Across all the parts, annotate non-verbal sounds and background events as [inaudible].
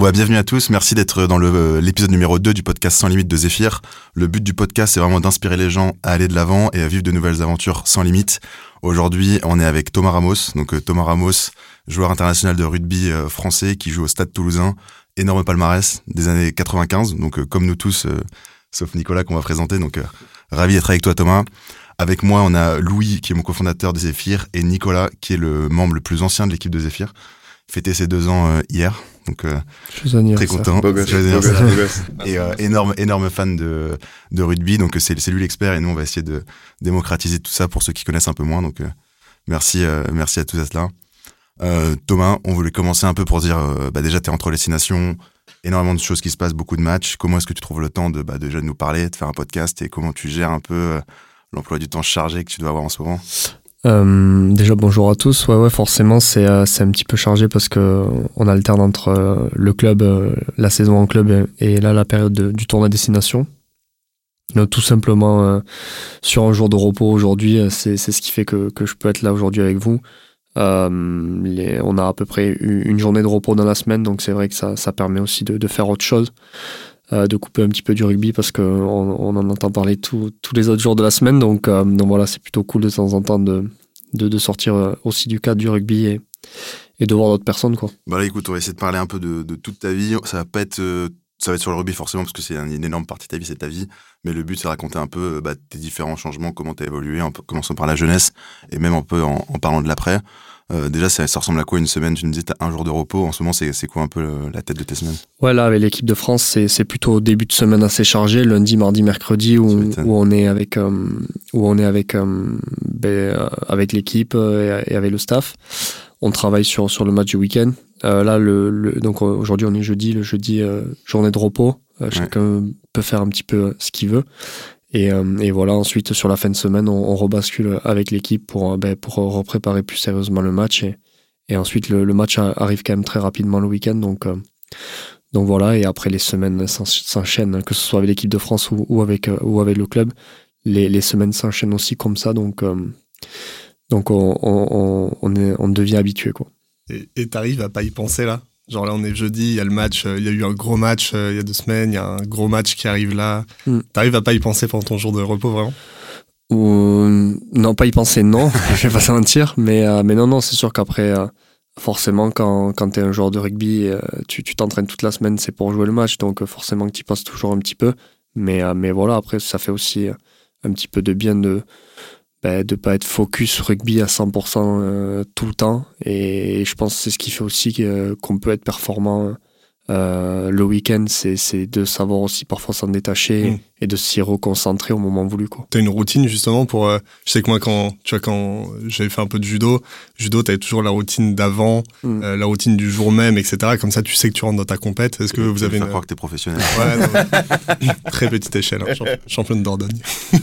Ouais, bienvenue à tous. Merci d'être dans l'épisode numéro 2 du podcast Sans Limite de Zephyr. Le but du podcast, c'est vraiment d'inspirer les gens à aller de l'avant et à vivre de nouvelles aventures sans limite. Aujourd'hui, on est avec Thomas Ramos. Donc, euh, Thomas Ramos, joueur international de rugby euh, français qui joue au Stade Toulousain. Énorme palmarès des années 95. Donc, euh, comme nous tous, sauf Nicolas qu'on va présenter. Donc, ravi d'être avec toi, Thomas. Avec moi, on a Louis, qui est mon cofondateur de Zephyr, et Nicolas, qui est le membre le plus ancien de l'équipe de Zephyr. Fêté ses deux ans hier. Donc, euh, très content. [laughs] et euh, énorme, énorme fan de, de rugby. Donc, c'est lui l'expert et nous, on va essayer de démocratiser tout ça pour ceux qui connaissent un peu moins. Donc, euh, merci, merci à tous à cela. Thomas, on voulait commencer un peu pour dire, bah, déjà, tu es entre les six nations, énormément de choses qui se passent, beaucoup de matchs. Comment est-ce que tu trouves le temps de, bah, déjà de nous parler, de faire un podcast et comment tu gères un peu l'emploi du temps chargé que tu dois avoir en ce moment? Euh, déjà bonjour à tous. Ouais forcément c'est euh, c'est un petit peu chargé parce que on alterne entre euh, le club, euh, la saison en club et, là la période du tournoi destination. Tout simplement sur un jour de repos aujourd'hui, c'est ce qui fait que je peux être là aujourd'hui avec vous. On a à peu près une journée de repos dans la semaine donc c'est vrai que ça permet aussi de faire autre chose. De couper un petit peu du rugby parce qu'on on en entend parler tous les autres jours de la semaine. Donc, donc voilà, c'est plutôt cool de temps en temps de, de, sortir euh, aussi du cadre du rugby et, et de voir d'autres personnes. Quoi. Bah écoute, on va essayer de parler un peu de, de toute ta vie. Ça va pas être, euh, ça va être sur le rugby forcément parce que c'est une énorme partie de ta vie, c'est ta vie. Mais le but, c'est raconter un peu euh, bah, tes différents changements, comment tu as évolué, en commençant par la jeunesse et même un peu en, en parlant de l'après. Euh, déjà, ça, ça, ressemble à quoi une semaine? Tu me dis, tu as un jour de repos. En ce moment, c'est quoi un peu la tête de tes semaines? Ouais, là, avec l'équipe de France, c'est plutôt début de semaine assez chargé, lundi, mardi, mercredi, où, où on est avec, euh, où on est avec, euh, ben, avec l'équipe et, avec le staff. On travaille sur, sur le match du week-end. là, le, donc aujourd'hui, on est jeudi. Le jeudi, journée de repos. Chacun peut faire un petit peu ce qu'il veut. Et, euh, et, voilà, ensuite, sur la fin de semaine, on, on rebascule avec l'équipe pour, euh, ben, pour repréparer plus sérieusement le match. Et, et ensuite, le, le, match arrive quand même très rapidement le week-end. Donc, euh, donc voilà, et après, les semaines s'enchaînent, que ce soit avec l'équipe de France ou, ou, avec, ou avec le club. Les, les semaines s'enchaînent aussi comme ça. Donc, donc on, on, on, est, on devient habitué. Quoi. Et t'arrives à pas y penser là? Genre là, on est jeudi, il y a le match, euh, il y a eu un gros match euh, il y a deux semaines, il y a un gros match qui arrive là. Mm. T'arrives à pas y penser pendant ton jour de repos vraiment? Ou Non, pas y penser, non, [laughs] je vais pas se mentir. Mais, euh, mais non, non, c'est sûr qu'après, forcément, quand, quand tu es un joueur de rugby, tu t'entraînes toute la semaine, c'est pour jouer le match. Donc forcément que tu passes toujours un petit peu. Mais, mais voilà, après, ça fait aussi un petit peu de bien de bah, de pas être focus rugby à 100% euh, tout le temps. Et je pense que c'est ce qui fait aussi qu'on peut être performant euh, le week-end, c'est de savoir aussi parfois s'en détacher mm. et de s'y reconcentrer au moment voulu. Tu as une routine justement pour. Euh, je sais que moi, quand, tu vois, quand j'avais fait un peu de judo, judo, tu avais toujours la routine d'avant, mm. euh, la routine du jour même, etc. Comme ça, tu sais que tu rentres dans ta compète. Est-ce que vous avez. Une... croire que tu es professionnel. Ouais, [laughs] très petite échelle, hein, championne Dordogne. [laughs]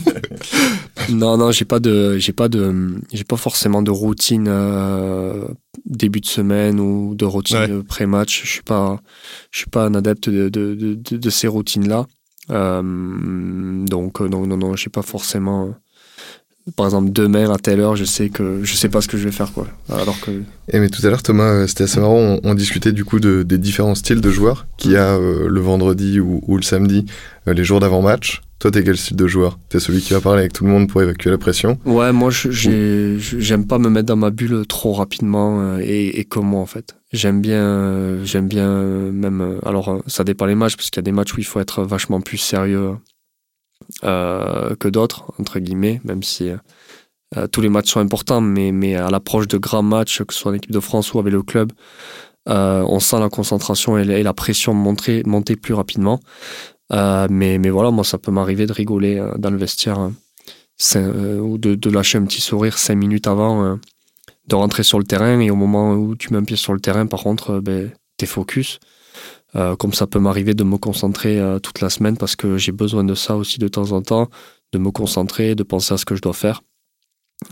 [laughs] non, non, j'ai pas de, j'ai pas de, j'ai pas forcément de routine début de semaine ou de routine pré-match. Je suis pas, je suis pas un adepte de, de, de, de ces routines-là. Euh, donc, euh, non, non, non, je sais pas forcément. Par exemple, demain à telle heure, je sais que je sais pas ce que je vais faire, quoi. Alors que. Et eh, mais tout à l'heure, Thomas, euh, c'était assez marrant. On, discutait du coup de, des différents styles de joueurs qu'il y a le vendredi ou, ou le samedi, les jours d'avant match. Toi, t'es quel style de joueur? T'es celui qui va parler avec tout le monde pour évacuer la pression? Ouais, moi, j'aime pas me mettre dans ma bulle trop rapidement euh, et, et comme moi, en fait. J'aime bien, euh, j'aime bien euh, même. alors, ça dépend les matchs, parce qu'il y a des matchs où il faut être vachement plus sérieux que d'autres, entre guillemets, même si tous les matchs sont importants, mais, mais à l'approche de grands matchs, que ce soit en équipe de France ou avec le club, on sent la concentration et, la pression monter, monter plus rapidement. Euh, mais, mais voilà, moi, ça peut m'arriver de rigoler euh, dans le vestiaire hein. euh, ou de, lâcher un petit sourire cinq minutes avant de rentrer sur le terrain. Et au moment où tu mets un pied sur le terrain, par contre, ben, t'es focus. comme ça peut m'arriver de me concentrer toute la semaine parce que j'ai besoin de ça aussi de temps en temps, de me concentrer, de penser à ce que je dois faire.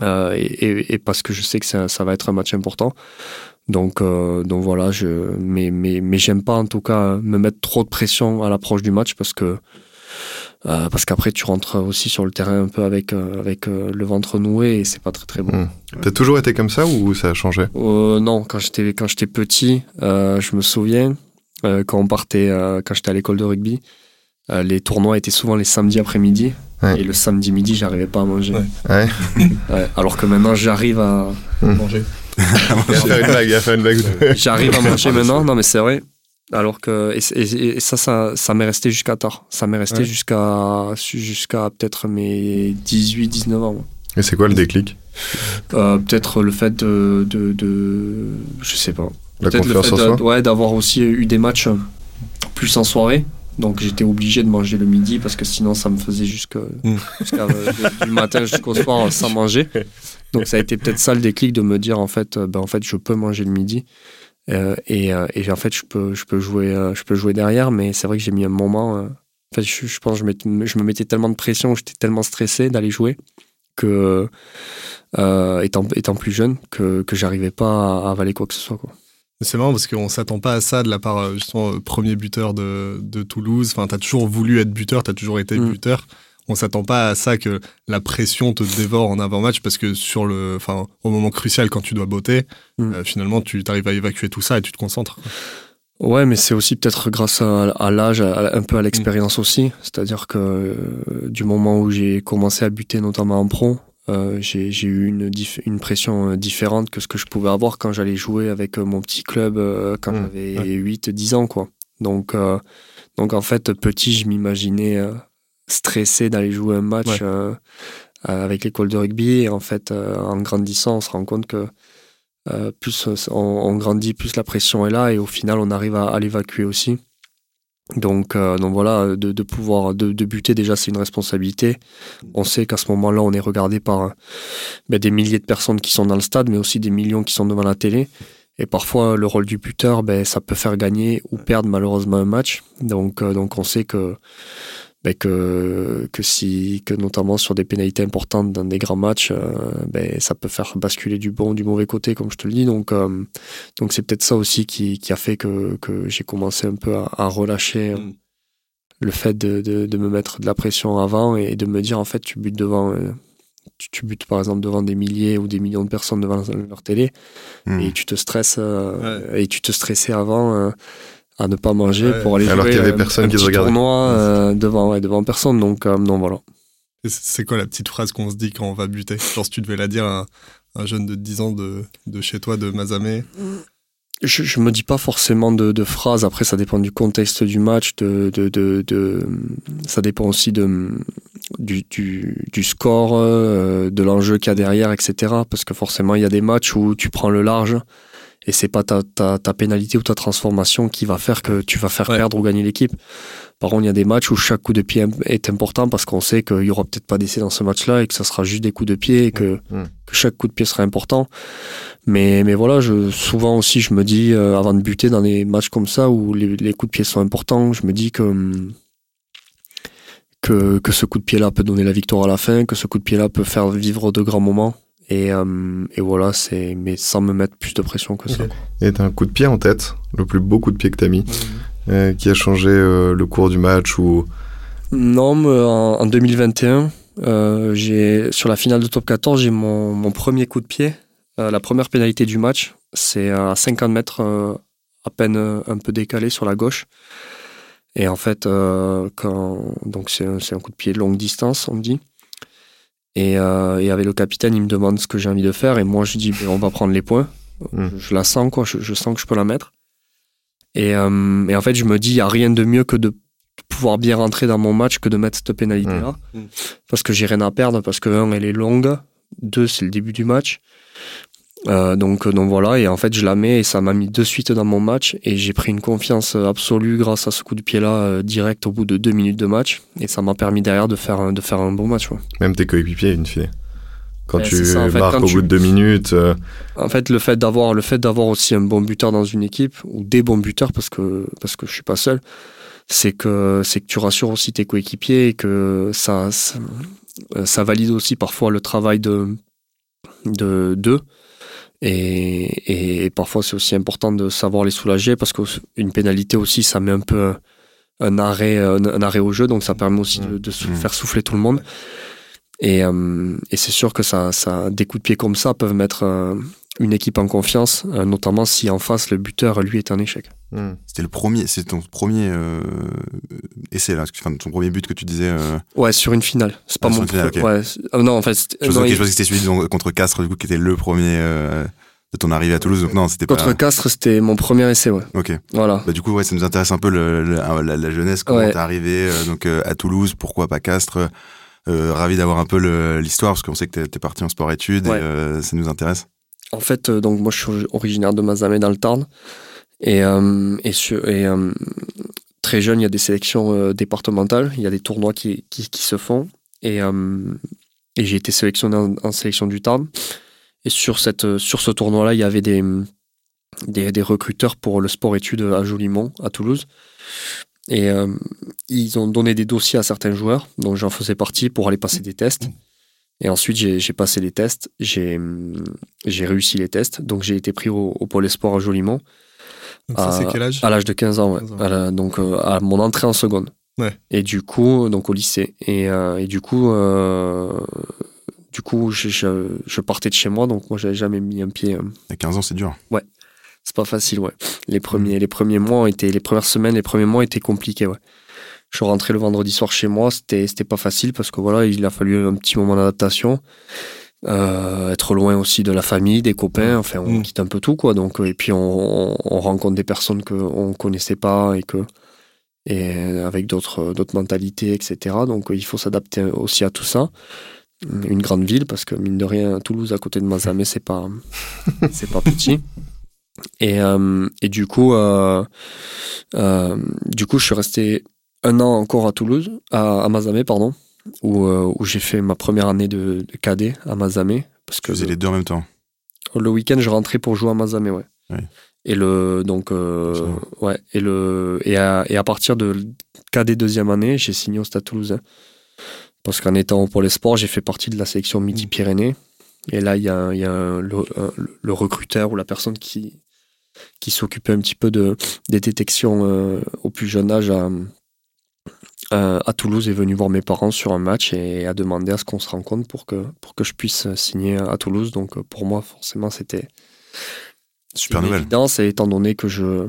Et, parce que je sais que ça va être un match important. Donc, euh, donc voilà, je, mais, mais, mais j'aime pas en tout cas me mettre trop de pression à l'approche du match parce que euh, parce qu'après tu rentres aussi sur le terrain un peu avec euh, avec le ventre noué et c'est pas très très bon. Mmh. T'as toujours été comme ça ou ça a changé? Non, quand j'étais quand j'étais petit, je me souviens, quand on partait, quand j'étais à l'école de rugby, les tournois étaient souvent les samedis après-midi. Et le samedi midi, j'arrivais pas à manger. Ouais. [laughs] alors que maintenant, j'arrive à hmm. [laughs] J'arrive à manger maintenant, non mais c'est vrai. Alors que et, ça, ça, ça m'est resté jusqu'à tard. Ça m'est resté jusqu'à jusqu'à peut-être mes 18, 19 ans. Et c'est quoi le déclic? Euh, Peut-être le fait de, de, de, je sais pas. La confiance en soi? Ouais, d'avoir aussi eu des matchs plus en soirée. Donc j'étais obligé de manger le midi parce que sinon ça me faisait jusqu'à mm. euh, du matin jusqu'au soir sans manger. [laughs] Donc ça a été peut-être ça le déclic de me dire en fait, euh, ben, en fait je peux manger le midi. Euh, et, et, en fait je peux, je, peux jouer, je peux jouer derrière, mais c'est vrai que j'ai mis un moment. en fait, je, je pense que je, je, me mettais tellement de pression, j'étais tellement stressé d'aller jouer que, étant, étant plus jeune, que, que j'arrivais pas à avaler quoi que ce soit. Quoi. C'est marrant parce qu'on s'attend pas à ça de la part, euh, justement, euh, premier buteur de, de Toulouse. Enfin, t'as toujours voulu être buteur, t'as toujours été mm. buteur. On s'attend pas à ça que la pression te dévore en avant-match parce que sur le, enfin, au moment crucial quand tu dois botter, mm. euh, finalement, tu arrives à évacuer tout ça et tu te concentres. Ouais, mais c'est aussi peut-être grâce à, l'âge, un peu à l'expérience mm. aussi. C'est-à-dire que du moment où j'ai commencé à buter, notamment en pro, euh, j'ai eu une, une, pression euh, différente que ce que je pouvais avoir quand j'allais jouer avec euh, mon petit club quand mmh, j'avais 8-10 ans. Quoi. Donc, donc en fait, petit, je m'imaginais stressé d'aller jouer un match avec l'école de rugby. Et en fait, en grandissant, on se rend compte que plus on, grandit, plus la pression est là et au final, on arrive à l'évacuer aussi. Donc, euh, donc voilà, de, de pouvoir de, de, buter déjà c'est une responsabilité. On sait qu'à ce moment-là, on est regardé par ben, des milliers de personnes qui sont dans le stade, mais aussi des millions qui sont devant la télé. Et parfois, le rôle du buteur, ben, ça peut faire gagner ou perdre malheureusement un match. Donc, euh, donc on sait que ben, que, que, si, que notamment sur des pénalités importantes dans des grands matchs, euh, ben, ça peut faire basculer du bon, du mauvais côté, comme je te le dis. Donc, euh, donc c'est peut-être ça aussi qui, qui, a fait que, que j'ai commencé un peu à, relâcher euh, mm. le fait de, de, de, me mettre de la pression avant et de me dire en fait tu butes devant. tu, butes par exemple devant des milliers ou des millions de personnes devant leur télé mm. et tu te stresses et tu te stressais avant à ne pas manger pour aller Alors jouer qu'il y avait personne qui regardait. tournoi euh, devant, ouais, devant personne. Donc, euh, non, voilà. C'est quoi la petite phrase qu'on se dit quand on va buter? Genre, si tu devais la dire à un, jeune de 10 ans de, de, chez toi, de Mazamé? Je, je me dis pas forcément de, de phrases. Après, ça dépend du contexte du match. De, de, de, de ça dépend aussi de, du, du, du score, euh, de l'enjeu qu'il y a derrière, etc. Parce que forcément, il y a des matchs où tu prends le large et c'est pas ta, ta, ta, pénalité ou ta transformation qui va faire que tu vas faire perdre ou gagner l'équipe. Par contre, il y a des matchs où chaque coup de pied est important parce qu'on sait qu'il y aura peut-être pas d'essai dans ce match-là et que ça sera juste des coups de pied et que, que, chaque coup de pied sera important. Mais, mais voilà, je, souvent aussi, je me dis, euh, avant de buter dans des matchs comme ça où les, les coups de pied sont importants, je me dis que, que, que ce coup de pied-là peut donner la victoire à la fin, que ce coup de pied-là peut faire vivre de grands moments. Et, euh, et voilà, c'est mais sans me mettre plus de pression que ça. Et t'as un coup de pied en tête, le plus beau coup de pied que t'as mis, euh, qui a changé euh, le cours du match ou Non, en, en 2021, j'ai sur la finale de top 14, j'ai mon, mon, premier coup de pied, la première pénalité du match, c'est à 50 mètres, à peine un peu décalé sur la gauche. Et en fait, quand donc c'est un, un coup de pied de longue distance, on me dit. Et, euh, et, avec le capitaine, il me demande ce que j'ai envie de faire. Et moi, je dis, ben, on va prendre les points. Hmm. Je, la sens, quoi. Je, sens que je peux la mettre. Et, euh, et en fait, je me dis, il n'y a rien de mieux que de pouvoir bien rentrer dans mon match que de mettre cette pénalité-là. Hmm. Parce que j'ai rien à perdre. Parce que, un, elle est longue. Deux, c'est le début du match. Euh, donc, donc voilà, et en fait je la mets et ça m'a mis de suite dans mon match et j'ai pris une confiance absolue grâce à ce coup de pied là euh, direct au bout de deux minutes de match et ça m'a permis derrière de faire un, de faire un bon match. Même tes coéquipiers, une fille. Quand tu marques au bout de deux minutes. Euh, en fait, le fait d'avoir le fait d'avoir aussi un bon buteur dans une équipe ou des bons buteurs parce que parce que je suis pas seul, c'est que c'est que tu rassures aussi tes coéquipiers et que ça, ça, ça valide aussi parfois le travail de de d'eux et, et, parfois, c'est aussi important de savoir les soulager parce qu'une pénalité aussi, ça met un peu un, arrêt, un, arrêt au jeu, donc ça permet aussi de, de mmh. faire souffler tout le monde. Et, euh, et c'est sûr que ça, ça, des coups de pied comme ça peuvent mettre une équipe en confiance, notamment si en face le buteur lui est un échec. Hmm. C'était le premier, c'est ton premier essai là, enfin, ton premier but que tu disais. Ouais, sur une finale. C'est pas ah, mon. Finale, ouais. non, en fait. Je pense que c'était celui contre Castres du coup qui était le premier de ton arrivée à Toulouse. Donc non, c'était Contre Castres, c'était mon premier essai, ouais. Ok. Voilà. Bah, du coup, ouais, ça nous intéresse un peu le, la, jeunesse, comment t'es arrivé euh, donc euh, à Toulouse, pourquoi pas Castres. Euh, ravi d'avoir un peu l'histoire parce qu'on sait que t'es es parti en sport-études et ça nous intéresse. En fait, donc moi, je suis originaire de Mazamet dans le Tarn et, et, et très jeune, il y a des sélections départementales, il y a des tournois qui, se font et, j'ai été sélectionné en, sélection du Tarn. Et sur, ce tournoi-là, il y avait des, recruteurs pour le sport-études à Jolimont, à Toulouse. Et euh, ils ont donné des dossiers à certains joueurs, dont j'en faisais partie, pour aller passer des tests. Et ensuite, j'ai passé les tests, j'ai réussi les tests, donc j'ai été pris au, Pôle Espoir à Jolimont. Donc ça, c'est quel âge? À l'âge de 15 ans, ouais. donc euh, à mon entrée en seconde. Ouais. Et du coup, donc au lycée. Et, euh, et du coup, du coup, je, partais de chez moi, donc moi, j'avais jamais mis un pied. Euh, à 15 ans, c'est dur. Ouais. C'est pas facile, ouais. Les premiers, les premiers mois ont été, les premières semaines, les premiers mois étaient compliqués, ouais. Je rentré le vendredi soir chez moi, c'était, c'était pas facile parce que voilà, il a fallu un petit moment d'adaptation. Euh, être loin aussi de la famille, des copains, enfin on mm. quitte un peu tout quoi. Donc et puis on, rencontre des personnes que on connaissait pas et que et avec d'autres d'autres mentalités etc. Donc il faut s'adapter aussi à tout ça une grande ville parce que mine de rien Toulouse à côté de Mazamet c'est pas [laughs] c'est pas petit et, euh, et du coup euh, euh, du coup je suis resté un an encore à Toulouse à, à Mazamet pardon où, où j'ai fait ma première année de, cadet à Mazamet parce que vous les deux en même temps. le week-end je rentrais pour jouer à Mazamet ouais, et le donc ouais et le et à, et à partir de cadet deuxième année j'ai signé au Stade Toulousain. Parce qu'en étant au Pôle Sport, j'ai fait partie de la sélection Midi-Pyrénées. Et là, il y a, le, recruteur ou la personne qui, qui s'occupait un petit peu de, des détections euh, au plus jeune âge à, à, Toulouse est venu voir mes parents sur un match et a demandé à ce qu'on se rencontre pour que, pour que je puisse signer à Toulouse. Donc pour moi, forcément, c'était Super nouvelle. évidence, et étant donné que je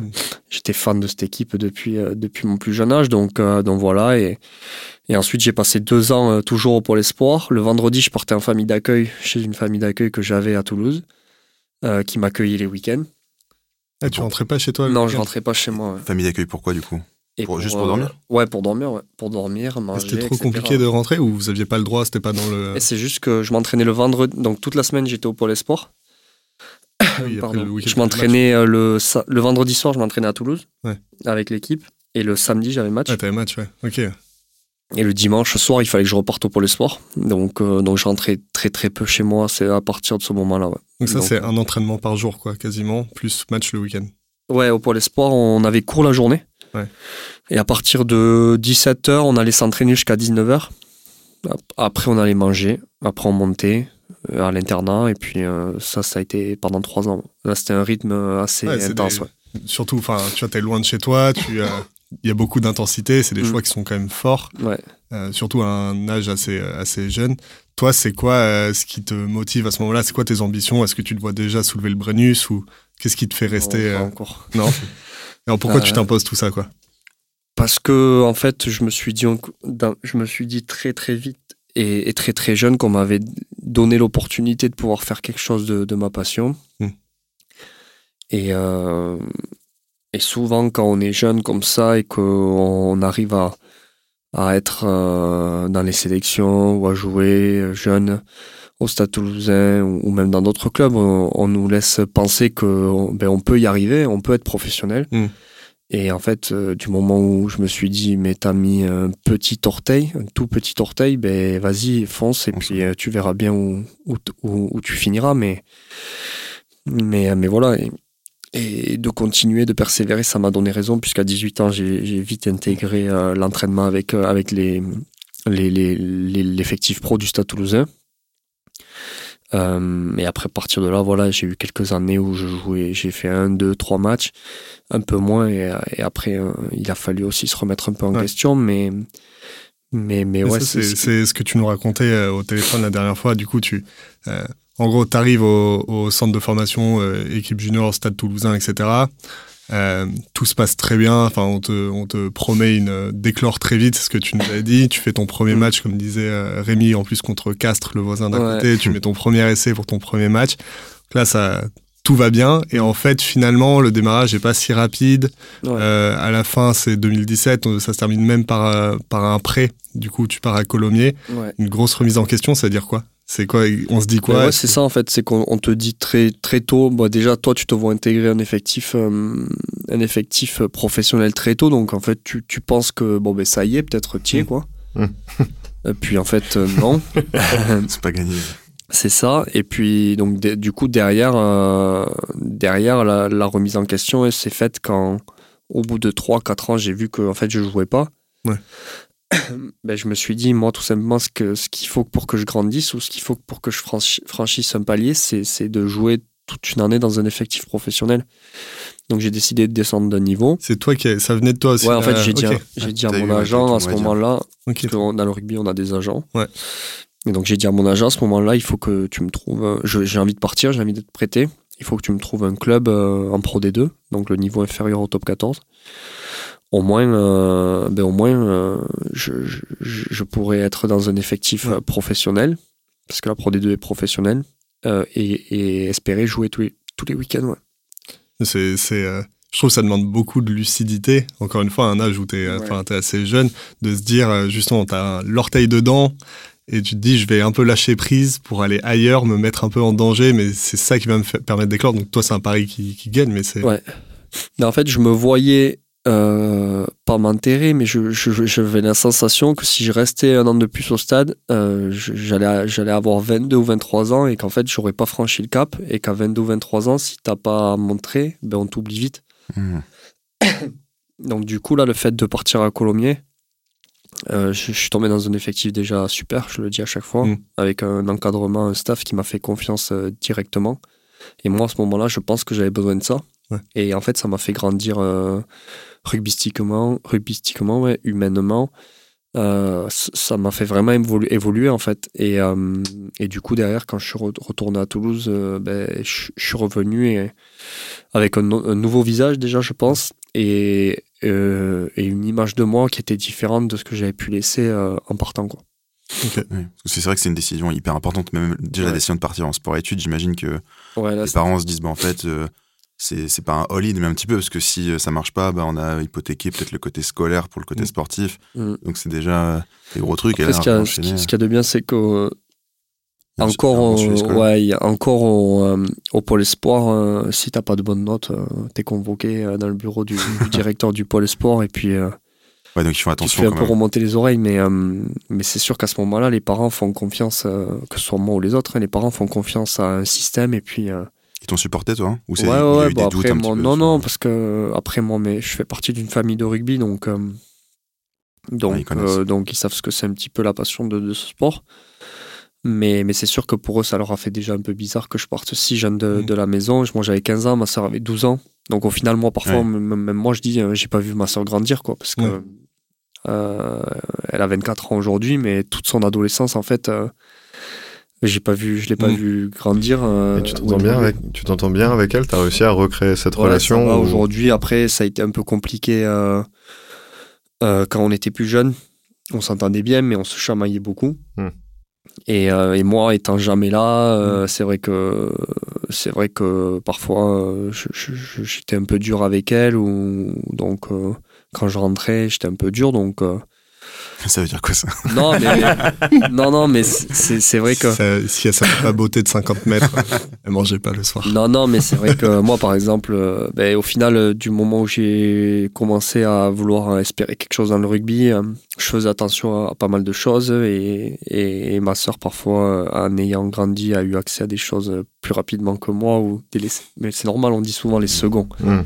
j'étais fan de cette équipe depuis euh, depuis mon plus jeune âge, donc euh, donc voilà et et ensuite j'ai passé deux ans euh, toujours au Pôle Espoir. Le vendredi, je partais en famille d'accueil chez une famille d'accueil que j'avais à Toulouse, qui m'accueillait les week-ends. Et ah, tu rentrais pas chez toi Non, je rentrais pas chez moi. Famille d'accueil, pourquoi du coup? Juste pour dormir? Ouais, pour dormir, ouais. pour dormir, manger. C'était trop compliqué de rentrer ou vous aviez pas le droit C'était pas dans le. c'est juste que je m'entraînais le vendredi, donc toute la semaine j'étais au Pôle Espoir je m'entraînais euh, le, le vendredi soir, je m'entraînais à Toulouse avec l'équipe. Et le samedi, j'avais match. Ah, t'avais match, ouais. Ok. Et le dimanche soir, il fallait que je reparte au Pôle Sport. Donc, euh, donc je rentrais très très peu chez moi. C'est à partir de ce moment-là. Donc ça, c'est un entraînement par jour, quoi, quasiment, plus match le week-end. Ouais, au Pôle Sport, on avait cours la journée. Ouais. Et à partir de 17h, on allait s'entraîner jusqu'à 19h. Après, on allait manger. Après, on montait. Euh, à l'internat. Et puis euh, ça, ça a été pendant trois ans. Là, c'était un rythme assez intense. Surtout, enfin, tu vois, t'es loin de chez toi, tu [laughs] il y a beaucoup d'intensité, c'est des mm. choix qui sont quand même forts, ouais. Euh, surtout à un âge assez, assez jeune. Toi, c'est quoi ce qui te motive à ce moment-là? C'est quoi tes ambitions? Est-ce que tu te vois déjà soulever le Brennus ou qu'est-ce qui te fait rester encore. Non. [laughs] Alors pourquoi tu t'imposes tout ça, quoi Parce que en fait, je me suis dit, je me suis dit très très vite et, très très jeune qu'on m'avait donné l'opportunité de pouvoir faire quelque chose de, ma passion. Hmm. Et, euh, et souvent, quand on est jeune comme ça et qu'on arrive à, à être euh, dans les sélections ou à jouer jeune au Stade Toulousain ou, même dans d'autres clubs, on, nous laisse penser qu'on ben, on peut y arriver, on peut être professionnel. Hmm. Et en fait, euh, du moment où je me suis dit, mais t'as mis un petit orteil, un tout petit orteil, ben vas-y, fonce, et puis euh, tu verras bien où, où, où, tu finiras. Mais, mais, mais voilà. Et, de continuer, de persévérer, ça m'a donné raison, puisqu'à 18 ans, j'ai vite intégré euh, l'entraînement avec, avec les, l'effectif les, pro du Stade toulousain. Euh, et après, à partir de là, voilà, j'ai eu quelques années où je jouais, j'ai fait un, deux, trois matchs, un peu moins, et, et après, euh, il a fallu aussi se remettre un peu en question, mais, mais, mais, ouais. C'est ce que tu nous racontais euh, au téléphone la dernière fois. Du coup, tu, En gros, tu arrives au, au, centre de formation, euh, équipe junior, stade toulousain, etc. Euh, tout se passe très bien. Enfin, on te, on te promet une euh, déclore très vite, ce que tu nous as dit. Tu fais ton premier Mm. match, comme disait euh, Rémi, en plus contre Castres, le voisin d'à Ouais. côté. Tu mets ton premier essai pour ton premier match. Donc là, ça, tout va bien. Et en fait, finalement, le démarrage est pas si rapide. Ouais. Euh, à la fin, c'est 2017. on- Ça se termine même par, par un prêt. Du coup, tu pars à Colomiers. Ouais. Une grosse remise en question, ça veut dire quoi? C'est quoi On se dit quoi? Ouais, ouais, c'est ça en fait, c'est qu'on on te dit très très tôt. Bah, déjà, toi, tu te vois intégrer un effectif, euh, un effectif euh, professionnel très tôt, donc en fait, tu, tu penses que bon ben ça y est, peut-être tiens quoi. Mm. Et puis en fait, euh, non, [laughs] C'est pas gagné. c'est ça. Et puis donc du coup derrière, euh, derrière la, la remise en question, elle s'est faite quand au bout de 3-4 ans, j'ai vu que en fait je jouais pas. Ouais. [coughs] ben, je me suis dit, moi, tout simplement, ce que- ce qu'il faut pour que je grandisse ou ce qu'il faut pour que je franchi- franchisse un palier, c'est c'est de jouer toute une année dans un effectif professionnel. Donc, j'ai décidé de descendre d'un niveau. C'est toi qui. a- Ça venait de toi aussi. Ouais, en fait, j'ai dit, à- ok. j'ai dit à mon agent à ce moment-là, Ok. parce que dans le rugby, on a des agents. Ouais. Et donc, j'ai dit à mon agent à ce moment-là, il faut que tu me trouves. je- J'ai envie de partir, j'ai envie d'être prêté. Il faut que tu me trouves un club euh, en Pro D2, donc le niveau inférieur au top 14. Au moins, euh, ben au moins euh, je, je, je pourrais être dans un effectif euh, professionnel, parce que la Pro D2 est professionnelle, euh, et, et espérer jouer tous les, tous les week-ends. Ouais. C'est, je trouve que ça demande beaucoup de lucidité. Encore une fois, à un âge où tu es, Ouais. assez jeune, de se dire, justement, tu as l'orteil dedans et tu te dis, je vais un peu lâcher prise pour aller ailleurs, me mettre un peu en danger, mais c'est ça qui va me permettre d'éclore. Donc, toi, c'est un pari qui, qui gagne, mais c'est. Ouais. Mais en fait, je me voyais euh, pas m'enterrer, mais je, je- j'avais la sensation que si je restais un an de plus au stade, euh, j'allais, j'allais avoir 22 ou 23 ans et qu'en fait, j'aurais pas franchi le cap. Et qu'à 22 ou 23 ans, si t'as pas montré, ben, on t'oublie vite. Hmm. [coughs] Donc, du coup, là, le fait de partir à Colomiers, euh, je, je suis tombé dans un effectif déjà super, je le dis à chaque fois, Mm. avec un encadrement, un staff qui m'a fait confiance directement. Et moi, à ce moment-là, je pense que j'avais besoin de ça. Ouais. Et en fait, ça m'a fait grandir euh, rugbystiquement, rugbystiquement ouais, humainement. Euh, ça m'a fait vraiment évolu- évoluer, en fait. Et, euh, et du coup, derrière, quand je suis re- retourné à Toulouse, euh, ben, je, je suis revenu et, avec un, no- un nouveau visage, déjà, je pense, et, et une image de moi qui était différente de ce que j'avais pu laisser en partant. Quoi. Oui. C'est vrai que c'est une décision hyper importante, même déjà la décision de partir en sport-études. J'imagine que Ouais, là, les parents se disent, bah, en fait, c'est pas un all-in, mais un petit peu, parce que si euh, ça marche pas, bah, on a hypothéqué peut-être le côté scolaire pour le côté Mm. sportif. Mm. Donc c'est déjà euh, des gros trucs. et Après, là, ce qu'il y, a- ce y a de bien, c'est que euh, il encore, scolaire. ouais, il y a encore au, euh, au pôle espoir, euh, si t'as pas de bonnes notes, euh, t'es convoqué euh, dans le bureau du, [laughs] du directeur du pôle espoir et puis euh, Ouais, donc ils font tu te attention fais un peu même. remonter les oreilles. Mais, euh, mais c'est sûr qu'à ce moment-là, les parents font confiance, euh, que ce soit moi ou les autres, hein, les parents font confiance à un système et puis. Ils t'ont supporté, toi hein Ou c'est- ouais, ouais, doutes après, un petit moi, peu non, sur- non, parce que après, moi, mais je fais partie d'une famille de rugby, donc, euh, donc, ils euh, donc ils savent ce que c'est un petit peu la passion de, de ce sport. Mais, mais c'est sûr que pour eux, ça leur a fait déjà un peu bizarre que je parte si jeune de, Mm. de la maison. Moi, j'avais 15 ans, ma soeur avait 12 ans. Donc, au final, moi, parfois, Ouais. même, même moi, je dis, euh, j'ai pas vu ma soeur grandir, quoi, parce que Ouais. euh, elle a 24 ans aujourd'hui, mais toute son adolescence, en fait, euh, j'ai pas vu, je l'ai pas Mm. vu grandir. euh, tu t'entends bien avec, tu t'entends bien avec elle? T'as réussi à recréer cette Ouais, relation ou- Aujourd'hui, après, ça a été un peu compliqué euh, euh, quand on était plus jeune. On s'entendait bien, mais on se chamaillait beaucoup. Hmm. Et, et moi, étant jamais là, euh, c'est vrai que c'est vrai que parfois j'étais un peu dur avec elle ou donc quand je rentrais, j'étais un peu dur. Donc [laughs] Ça veut dire quoi ça [laughs] non, mais non, non, mais c'est c'est vrai que Ça- si elle savait pas beauté de 50 mètres, [laughs] elle mangeait pas le soir. Non, non, mais c'est vrai que moi, par exemple, euh, ben, au final, euh, du moment où j'ai commencé à vouloir euh, espérer quelque chose dans le rugby, euh, je faisais attention à, à pas mal de choses et, et, et ma sœur, parfois, euh, en ayant grandi, a eu accès à des choses plus rapidement que moi ou des. Mais c'est normal, on dit souvent les seconds. Hmm.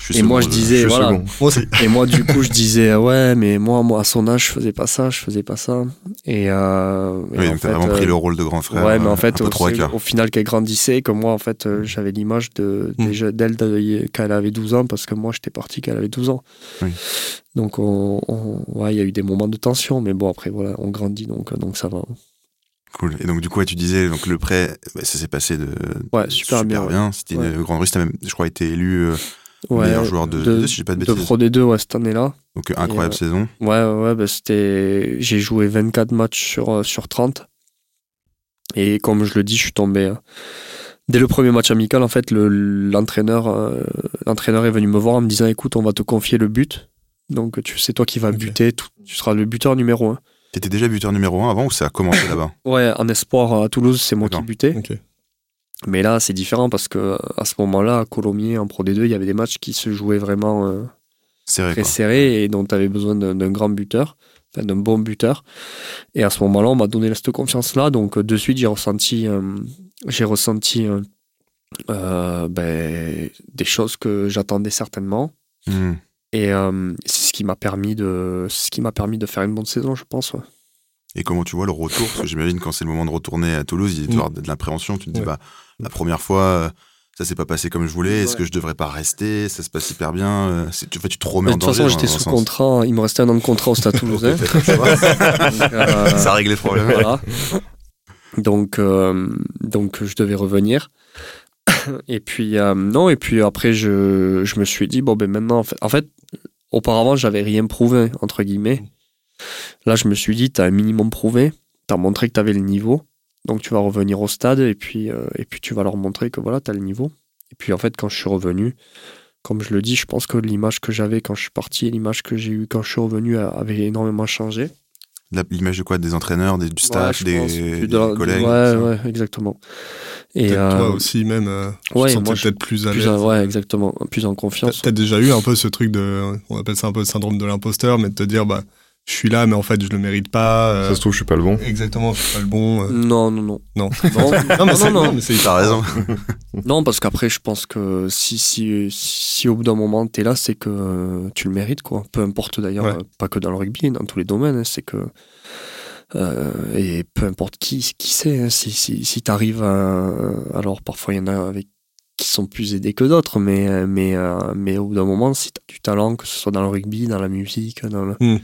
Je Et moi, je disais, Je voilà. second. Moi aussi. Et moi, du coup, je disais, [laughs] ouais, mais moi, moi, à son âge, je faisais pas ça, je faisais pas ça. Et, euh, et Oui, en donc t'as fait, vraiment euh, pris le rôle de grand frère. Ouais, mais euh, en fait, un peu au, final, qu'elle grandissait, que moi, en fait, euh, j'avais l'image de, Mm. déjà d'elle de- quand elle avait 12 ans, parce que moi, j'étais parti quand elle avait 12 ans. Oui. Donc, on, on- ouais, il y a eu des moments de tension, mais bon, après, voilà, on grandit, donc, euh, donc ça va. Cool. Et donc, du coup, ouais, tu disais, donc le prêt, bah, ça s'est passé de, Ouais, super bien, ouais. C'était Ouais. une grande même, je crois, été élu euh, Ouais, meilleur joueur de, de, de- si j'ai pas de de bêtises. Pro D2 ouais, cette année-là. Donc, incroyable euh, saison. Ouais, ouais, bah, c'était. J'ai joué 24 matchs sur, euh, sur 30. Et comme je le dis, je suis tombé. euh, Dès le premier match amical, en fait, le- l'entraîneur l'entraîneur est venu me voir en me disant écoute, on va te confier le but. Donc, tu c'est toi qui vas buter. tu seras le buteur numéro 1. T'étais déjà buteur numéro 1 avant ou ça a commencé [coughs] là-bas? Ouais, en espoir à Toulouse, c'est moi qui butais. Ok. Mais là, c'est différent parce que à ce moment-là, à Colomiers, en Pro D2, il y avait des matchs qui se jouaient vraiment. euh, très quoi. serré et dont tu avais besoin d'un grand buteur, enfin d'un bon buteur. Et à ce moment-là, on m'a donné cette confiance-là. Donc euh, de suite, j'ai ressenti, euh, j'ai ressenti euh, euh, ben, des choses que j'attendais certainement. Hmm. Et euh, c'est ce qui m'a permis de, c'est ce qui m'a permis de faire une bonne saison, je pense. ouais. Et comment tu vois le retour Parce que j'imagine quand c'est le moment de retourner à Toulouse, il y a toujours de l'appréhension. Tu te dis, Ouais. bah, la première fois, euh, ça s'est pas passé comme je voulais. Est-ce Ouais. que je devrais pas rester Ça se passe hyper bien. euh, Tu, en fait, tu te remets en de toute danger. façon, j'étais sous sens. contrat. Il me restait un an de contrat au Stade [laughs] Toulousain. [laughs] Donc, euh, ça règle les problèmes. Voilà. Donc, euh, donc je devais revenir. [coughs] Et puis, euh, non, et puis après, je, je me suis dit, bon, ben maintenant, en fait, en fait auparavant, j'avais rien prouvé, entre guillemets. Là, je me suis dit, tu as un minimum prouvé, tu as montré que tu avais le niveau, donc tu vas revenir au stade et puis, euh, et puis tu vas leur montrer que voilà, tu as le niveau. Et puis, en fait, quand je suis revenu, comme je le dis, je pense que l'image que j'avais quand je suis parti et l'image que j'ai eue quand je suis revenu a- avait énormément changé. L'image de quoi? Des entraîneurs, des- du staff, Ouais, des, pense, des plus de la- collègues Ouais, ouais, exactement. Et Peut-être toi euh, aussi, même. euh, tu ouais, te sentais moi, je- peut-être plus à l'aise. en- ouais, exactement, plus en T'as confiance. t'as déjà eu un peu ce truc de. On appelle ça un peu le syndrome de l'imposteur, mais de te dire, bah, je suis là, mais en fait, je le mérite pas. euh, Ça se trouve, je suis pas le bon. Exactement, je suis pas le bon. euh. Non, non, non. Non. Non, [laughs] Non, mais non, c'est- non, non. mais c'est T'as raison. [laughs] Non, parce qu'après, je pense que si, si, si au bout d'un moment t'es là, c'est que tu le mérites, quoi. Peu importe d'ailleurs, Ouais. euh, pas que dans le rugby, dans tous les domaines, hein, c'est que. euh, et peu importe qui, qui c'est, hein, si, si, si t'arrives à. Alors parfois, il y en a avec qui sont plus aidés que d'autres, mais, mais, euh, mais au bout d'un moment, si t'as du talent, que ce soit dans le rugby, dans la musique, dans le. Hmm.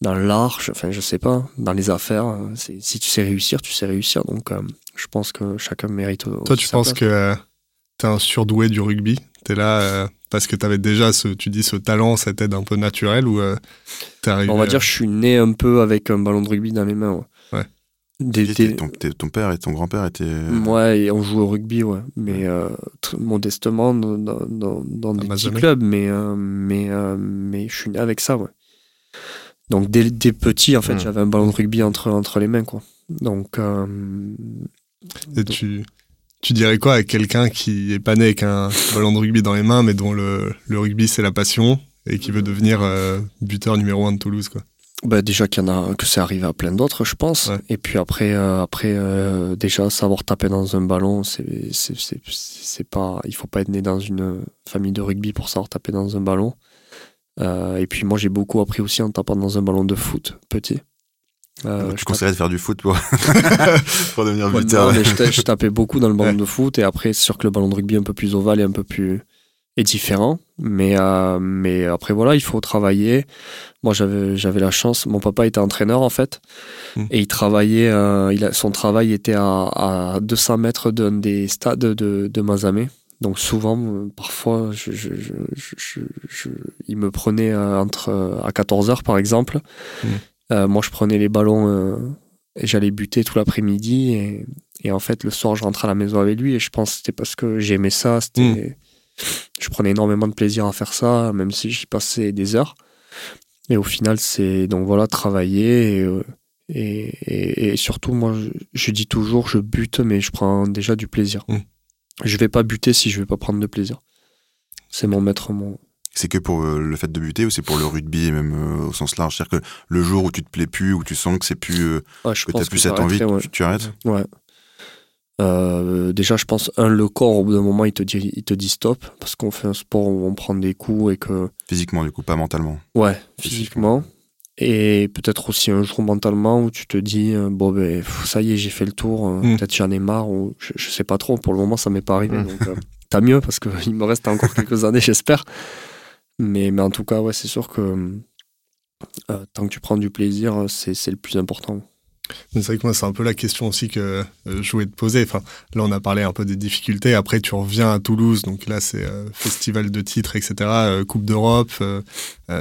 Dans l'art, je- enfin je sais pas, dans les affaires, c'est- si tu sais réussir, tu sais réussir. Donc euh, je pense que chacun mérite. Toi, aussi tu sa penses place. que euh, t'es un surdoué du rugby? T'es là euh, parce que t'avais déjà ce, tu dis, ce talent, cette aide un peu naturelle ou euh, arrivé On va dire, je suis né un peu avec un ballon de rugby dans les mains. Ouais. Ouais. Des- T'étais- des- Ton, t'es- ton père et ton grand-père étaient. Ouais, et on joue au rugby, ouais. Mais euh, modestement, dans, dans, des petits clubs, mais, euh, mais, euh, mais je suis né avec ça, ouais. Donc, dès, dès petit, en fait, Mm. j'avais un ballon de rugby entre, entre les mains, quoi. Donc, euh, Et tu, tu dirais quoi à quelqu'un qui est pas né avec un ballon de rugby dans les mains, mais dont le, le rugby c'est la passion et qui veut devenir euh, buteur numéro un de Toulouse quoi? Bah, déjà qu'il y en a, que c'est arrivé à plein d'autres, je pense. Ouais. Et puis après, euh, après euh, déjà, savoir taper dans un ballon, c'est, c'est pas, il faut pas être né dans une famille de rugby pour savoir taper dans un ballon. Euh, et puis moi, j'ai beaucoup appris aussi en tapant dans un ballon de foot, petit. Euh, tu je conseillerais de faire du foot pour, [laughs] pour devenir buteur. je, ta- je tapais beaucoup dans le ballon Ouais. de foot. Et après, c'est sûr que le ballon de rugby est un peu plus ovale et un peu plus est différent. Mais, euh, mais après, voilà, il faut travailler. Moi, j'avais, la chance. Mon papa était entraîneur, en fait. Mm. Et il travaillait, euh, il a, son travail était à, à 200 mètres d'un des stades de, de Mazamet. Donc souvent, parfois, je, je, je, il me prenait euh, entre, euh, à 14h, par exemple. Mm. Euh, moi, je prenais les ballons euh, et j'allais buter tout l'après-midi. Et, et en fait, le soir, je rentrais à la maison avec lui. Et je pense que c'était parce que j'aimais ça. C'était, Je prenais énormément de plaisir à faire ça, même si j'y passais des heures. Et au final, c'est donc voilà, travailler. Et, et, et- et surtout, moi, je, dis toujours, je bute, mais je prends déjà du plaisir. Mm. Je vais pas buter si je vais pas prendre de plaisir. C'est mon maître mot. C'est que pour euh, le fait de buter ou c'est pour le rugby, même euh, au sens large? C'est-à-dire que le jour où tu te plais plus, où tu sens que c'est plus. euh, Ouais, je que t'as plus cette envie, j'arrêterai, ouais. tu, tu arrêtes? Ouais. Euh, déjà, je pense, un, le corps, au bout d'un moment, il te dit, il te dit stop, parce qu'on fait un sport où on prend des coups et que. Physiquement, du coup, pas mentalement. Ouais, physiquement. Et peut-être aussi un jour mentalement où tu te dis, euh, bon, ben, ça y est, j'ai fait le tour, euh, Mm. peut-être j'en ai marre, ou je, je sais pas trop, pour le moment, ça m'est pas arrivé. Mm. Donc, euh, tant mieux, parce qu'il [laughs] me reste encore quelques années, j'espère. Mais, mais en tout cas, ouais, c'est sûr que euh, tant que tu prends du plaisir, c'est c'est le plus important. C'est vrai que moi, c'est un peu la question aussi que euh, je voulais te poser. Enfin, là, on a parlé un peu des difficultés. Après, tu reviens à Toulouse. Donc là, c'est euh, festival de titres, etc. euh, Coupe d'Europe, euh,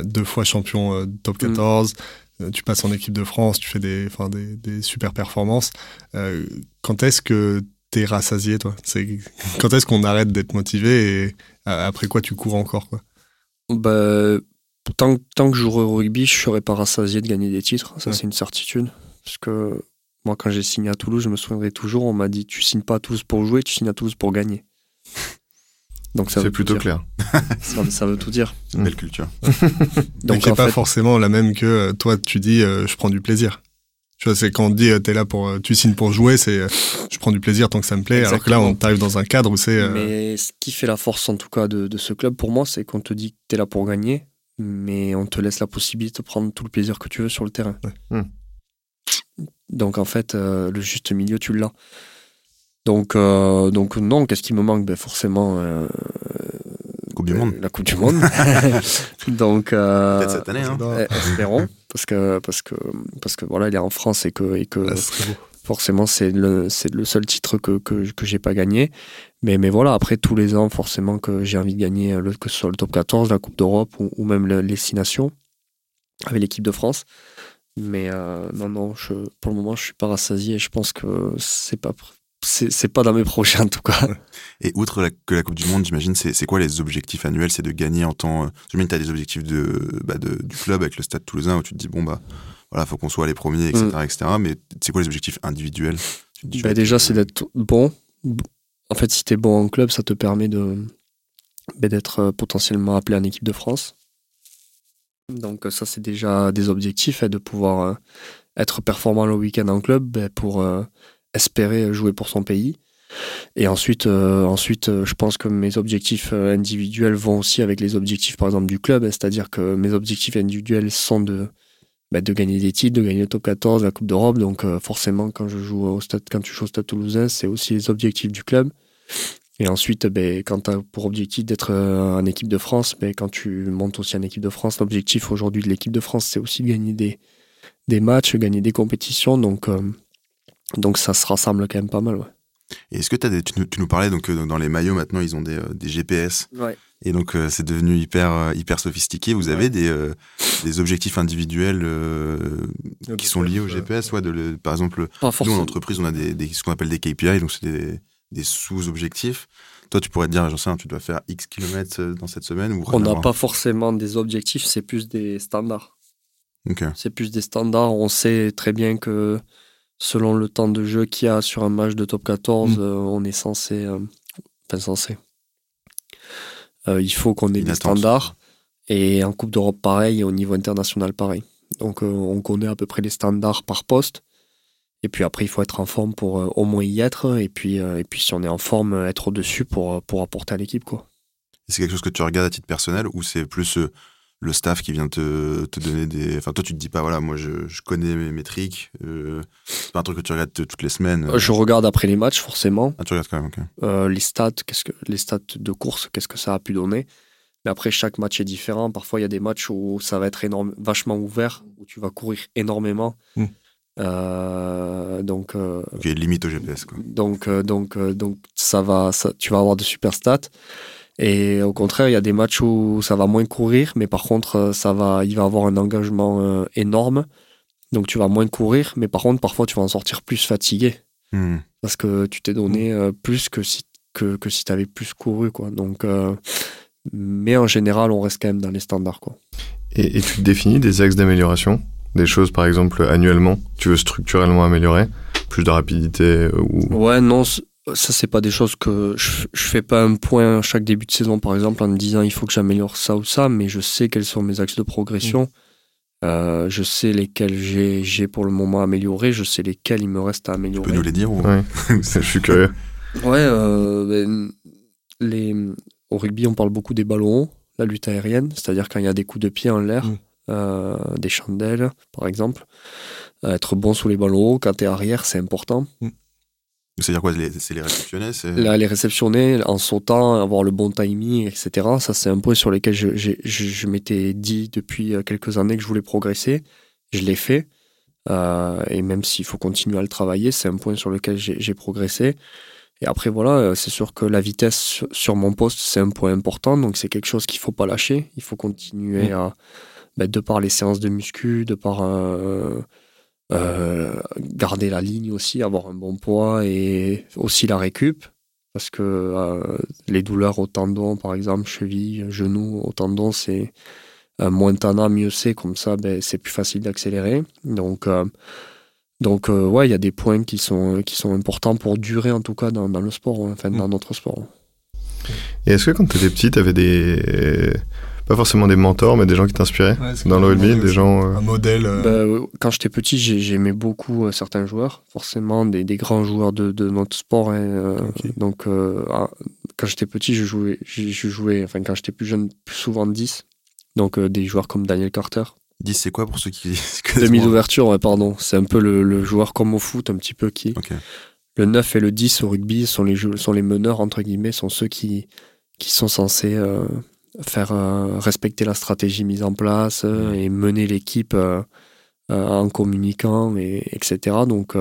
deux fois champion top 14. Euh, tu passes en équipe de France, tu fais des, enfin, des, des super performances. Quand est-ce que t'es rassasié, toi? [laughs] Quand est-ce qu'on arrête d'être motivé et après quoi tu cours encore quoi? Bah, tant, tant que je jouerai au rugby, je serai pas rassasié de gagner des titres. Ça, Ouais. c'est une certitude. Parce que moi, quand j'ai signé à Toulouse, je me souviendrai toujours, on m'a dit tu signes pas à Toulouse pour jouer, tu signes à Toulouse pour gagner. [laughs] Donc ça C'est plutôt clair. [laughs] Ça, ça veut tout dire. C'est une belle culture. [laughs] Donc, Donc en pas fait, forcément la même que euh, toi, tu dis euh, je prends du plaisir. Tu vois, c'est quand on te dit euh, t'es là pour, euh, tu signes pour jouer, c'est je prends du plaisir tant que ça me plaît. Alors que là, on Exactement. t'arrive dans un cadre où c'est. euh, Mais ce qui fait la force, en tout cas, de, de ce club, pour moi, c'est qu'on te dit que tu es là pour gagner, mais on te laisse la possibilité de prendre tout le plaisir que tu veux sur le terrain. Ouais. Hmm. Donc, en fait, euh, le juste milieu, tu l'as. Donc, euh, donc, non, qu'est-ce qui me manque? Ben, Forcément, euh, Coupe du Monde. la Coupe du Monde. [laughs] donc, Peut-être cette année. Hein. eh, espérons, parce que, parce, que, parce que voilà, il est en France et que, et que beau. forcément c'est le, le seul titre que, que, que j'ai pas gagné. Mais, mais voilà, après tous les ans, forcément que j'ai envie de gagner, le, que ce soit le top 14, la Coupe d'Europe ou, ou même le- les Six Nations avec l'équipe de France. Mais euh, non, non, je, pour le moment, je suis pas rassasié et je pense que c'est pas, c'est, pas dans mes projets en tout cas. Et outre la- que la Coupe du Monde, j'imagine, c'est quoi les objectifs annuels? C'est de gagner en temps. euh, J'imagine tu as des objectifs de, bah, de- du club avec le stade toulousain où tu te dis, bon, bah, voilà, faut qu'on soit les premiers, etc. Mm. etc. Mais c'est quoi les objectifs individuels? Tu dis, Bah, déjà, c'est d'être bon. En fait, si tu es bon en club, ça te permet de bah, d'être euh, potentiellement appelé en équipe de France. Donc euh, ça, c'est déjà des objectifs, hein, de pouvoir euh, être performant le week-end en club bah, pour euh, espérer jouer pour son pays. Et ensuite, ensuite je pense que mes objectifs individuels vont aussi avec les objectifs, par exemple, du club. hein, C'est-à-dire que mes objectifs individuels sont de, bah, de gagner des titres, de gagner le top 14, la Coupe d'Europe. Donc forcément, quand je joue au stade, quand tu joues au stade toulousain, c'est aussi les objectifs du club. Et ensuite, ben, quand tu as pour objectif d'être euh, en équipe de France, ben, quand tu montes aussi en équipe de France, l'objectif aujourd'hui de l'équipe de France, c'est aussi de gagner des, des matchs, gagner des compétitions. Donc, euh, donc ça se rassemble quand même pas mal. Ouais. Et est-ce que des, tu, nous- tu nous parlais donc euh, dans les maillots maintenant ils ont des, euh, des GPS Ouais. et donc c'est devenu hyper hyper sophistiqué. Vous avez des, des objectifs individuels qui sont liés au GPS, ouais, de le- par exemple nous en entreprise on a des, des- ce qu'on appelle des KPI donc c'est des, des sous-objectifs. Toi tu pourrais te dire j'en sais tu dois faire X kilomètres euh, dans cette semaine ou On n'a pas forcément des objectifs, c'est plus des standards. C'est plus des standards. On sait très bien que selon le temps de jeu qu'il y a sur un match de top 14, Mm. euh, on est censé. euh, enfin, censé. Euh, il faut qu'on ait Une des attente. standards. Et en Coupe d'Europe, pareil, et au niveau international, pareil. Donc, on connaît à peu près les standards par poste. Et puis après, il faut être en forme pour euh, au moins y être. Et puis, euh, et puis si on est en forme, euh, être au-dessus pour, pour apporter à l'équipe. quoi. C'est quelque chose que tu regardes à titre personnel ou c'est plus euh, le staff qui vient te, te donner des. Enfin, toi, tu te dis pas, voilà, moi, je, je connais mes métriques. Euh, c'est pas un truc que tu regardes toutes les semaines. Euh, Je regarde après les matchs, forcément. Ah, tu regardes quand même, ok. Euh, les stats, qu'est-ce que les stats de course, qu'est-ce que ça a pu donner. Mais après, chaque match est différent. Parfois, il y a des matchs où ça va être énorme, vachement ouvert, où tu vas courir énormément. Mm. Euh, donc, euh, Ok, limite au GPS, quoi. donc, euh, donc, euh, donc, ça va, ça, tu vas avoir de super stats. Et au contraire, il y a des matchs où ça va moins courir, mais par contre, euh, ça va, il va avoir un engagement euh, énorme. Donc, tu vas moins courir, mais par contre, parfois, tu vas en sortir plus fatigué Hmm. parce que tu t'es donné euh, plus que si que, que si tu avais plus couru quoi donc euh, mais en général on reste quand même dans les standards quoi Et, et tu te définis des axes d'amélioration? Des choses, par exemple, annuellement, tu veux structurellement améliorer Plus de rapidité ou... ouais non ça c'est pas des choses que je, je fais pas un point chaque début de saison par exemple en me disant il faut que j'améliore ça ou ça mais je sais quels sont mes axes de progression Euh, je sais lesquels j'ai j'ai pour le moment amélioré je sais lesquels il me reste à Tu améliorer peux nous les dire ou... Ouais. [laughs] Je suis curieux. Ouais, euh, ben, les, au rugby, on parle beaucoup des ballons la lutte aérienne, c'est-à-dire quand il y a des coups de pied en l'air, Mm. Euh, des chandelles, par exemple. Euh, être bon sous les ballons hauts, quand tu es arrière, c'est important. C'est-à-dire quoi C'est les réceptionner c'est... Là, les réceptionner en sautant, avoir le bon timing, etc. Ça, c'est un point sur lequel je, j'ai- je, je m'étais dit depuis euh, quelques années que je voulais progresser. Je l'ai fait. et même s'il faut continuer à le travailler, c'est un point sur lequel j'ai progressé. Et après, voilà, c'est sûr que la vitesse sur mon poste, c'est un point important. Donc, c'est quelque chose qu'il ne faut pas lâcher. Il faut continuer mmh. à, bah, de par les séances de muscu, de par euh, garder la ligne aussi, avoir un bon poids et aussi la récup. Parce que euh, les douleurs au tendon, par exemple, cheville, genou, au tendon, c'est euh, moins t'en mieux c'est. Comme ça, ben, c'est plus facile d'accélérer. Donc, donc ouais, il y a des points qui sont, qui sont importants pour durer, en tout cas, dans, dans le sport, enfin, dans mm. notre sport. Et est-ce que quand tu étais petit, tu avais des pas forcément des mentors, mais des gens qui t'inspiraient dans le rugby, des gens. Euh, Un modèle. Euh. Bah, quand j'étais petit, j'aimais beaucoup euh, certains joueurs, forcément des, des, grands joueurs de, de notre sport. Hein, donc, ah, quand j'étais petit, je jouais, je, jouais, enfin, quand j'étais plus jeune, plus souvent 10. Donc, des joueurs comme Daniel Carter. 10, c'est quoi pour ceux qui. [laughs] Demi d'ouverture, ouais, pardon. C'est un peu le, le, joueur comme au foot, un petit peu qui. Le 9 et le 10 au rugby sont les, sont les meneurs, entre guillemets, sont ceux qui, qui sont censés faire euh, respecter la stratégie mise en place euh, mmh. et mener l'équipe euh, en communiquant, et, etc. Donc,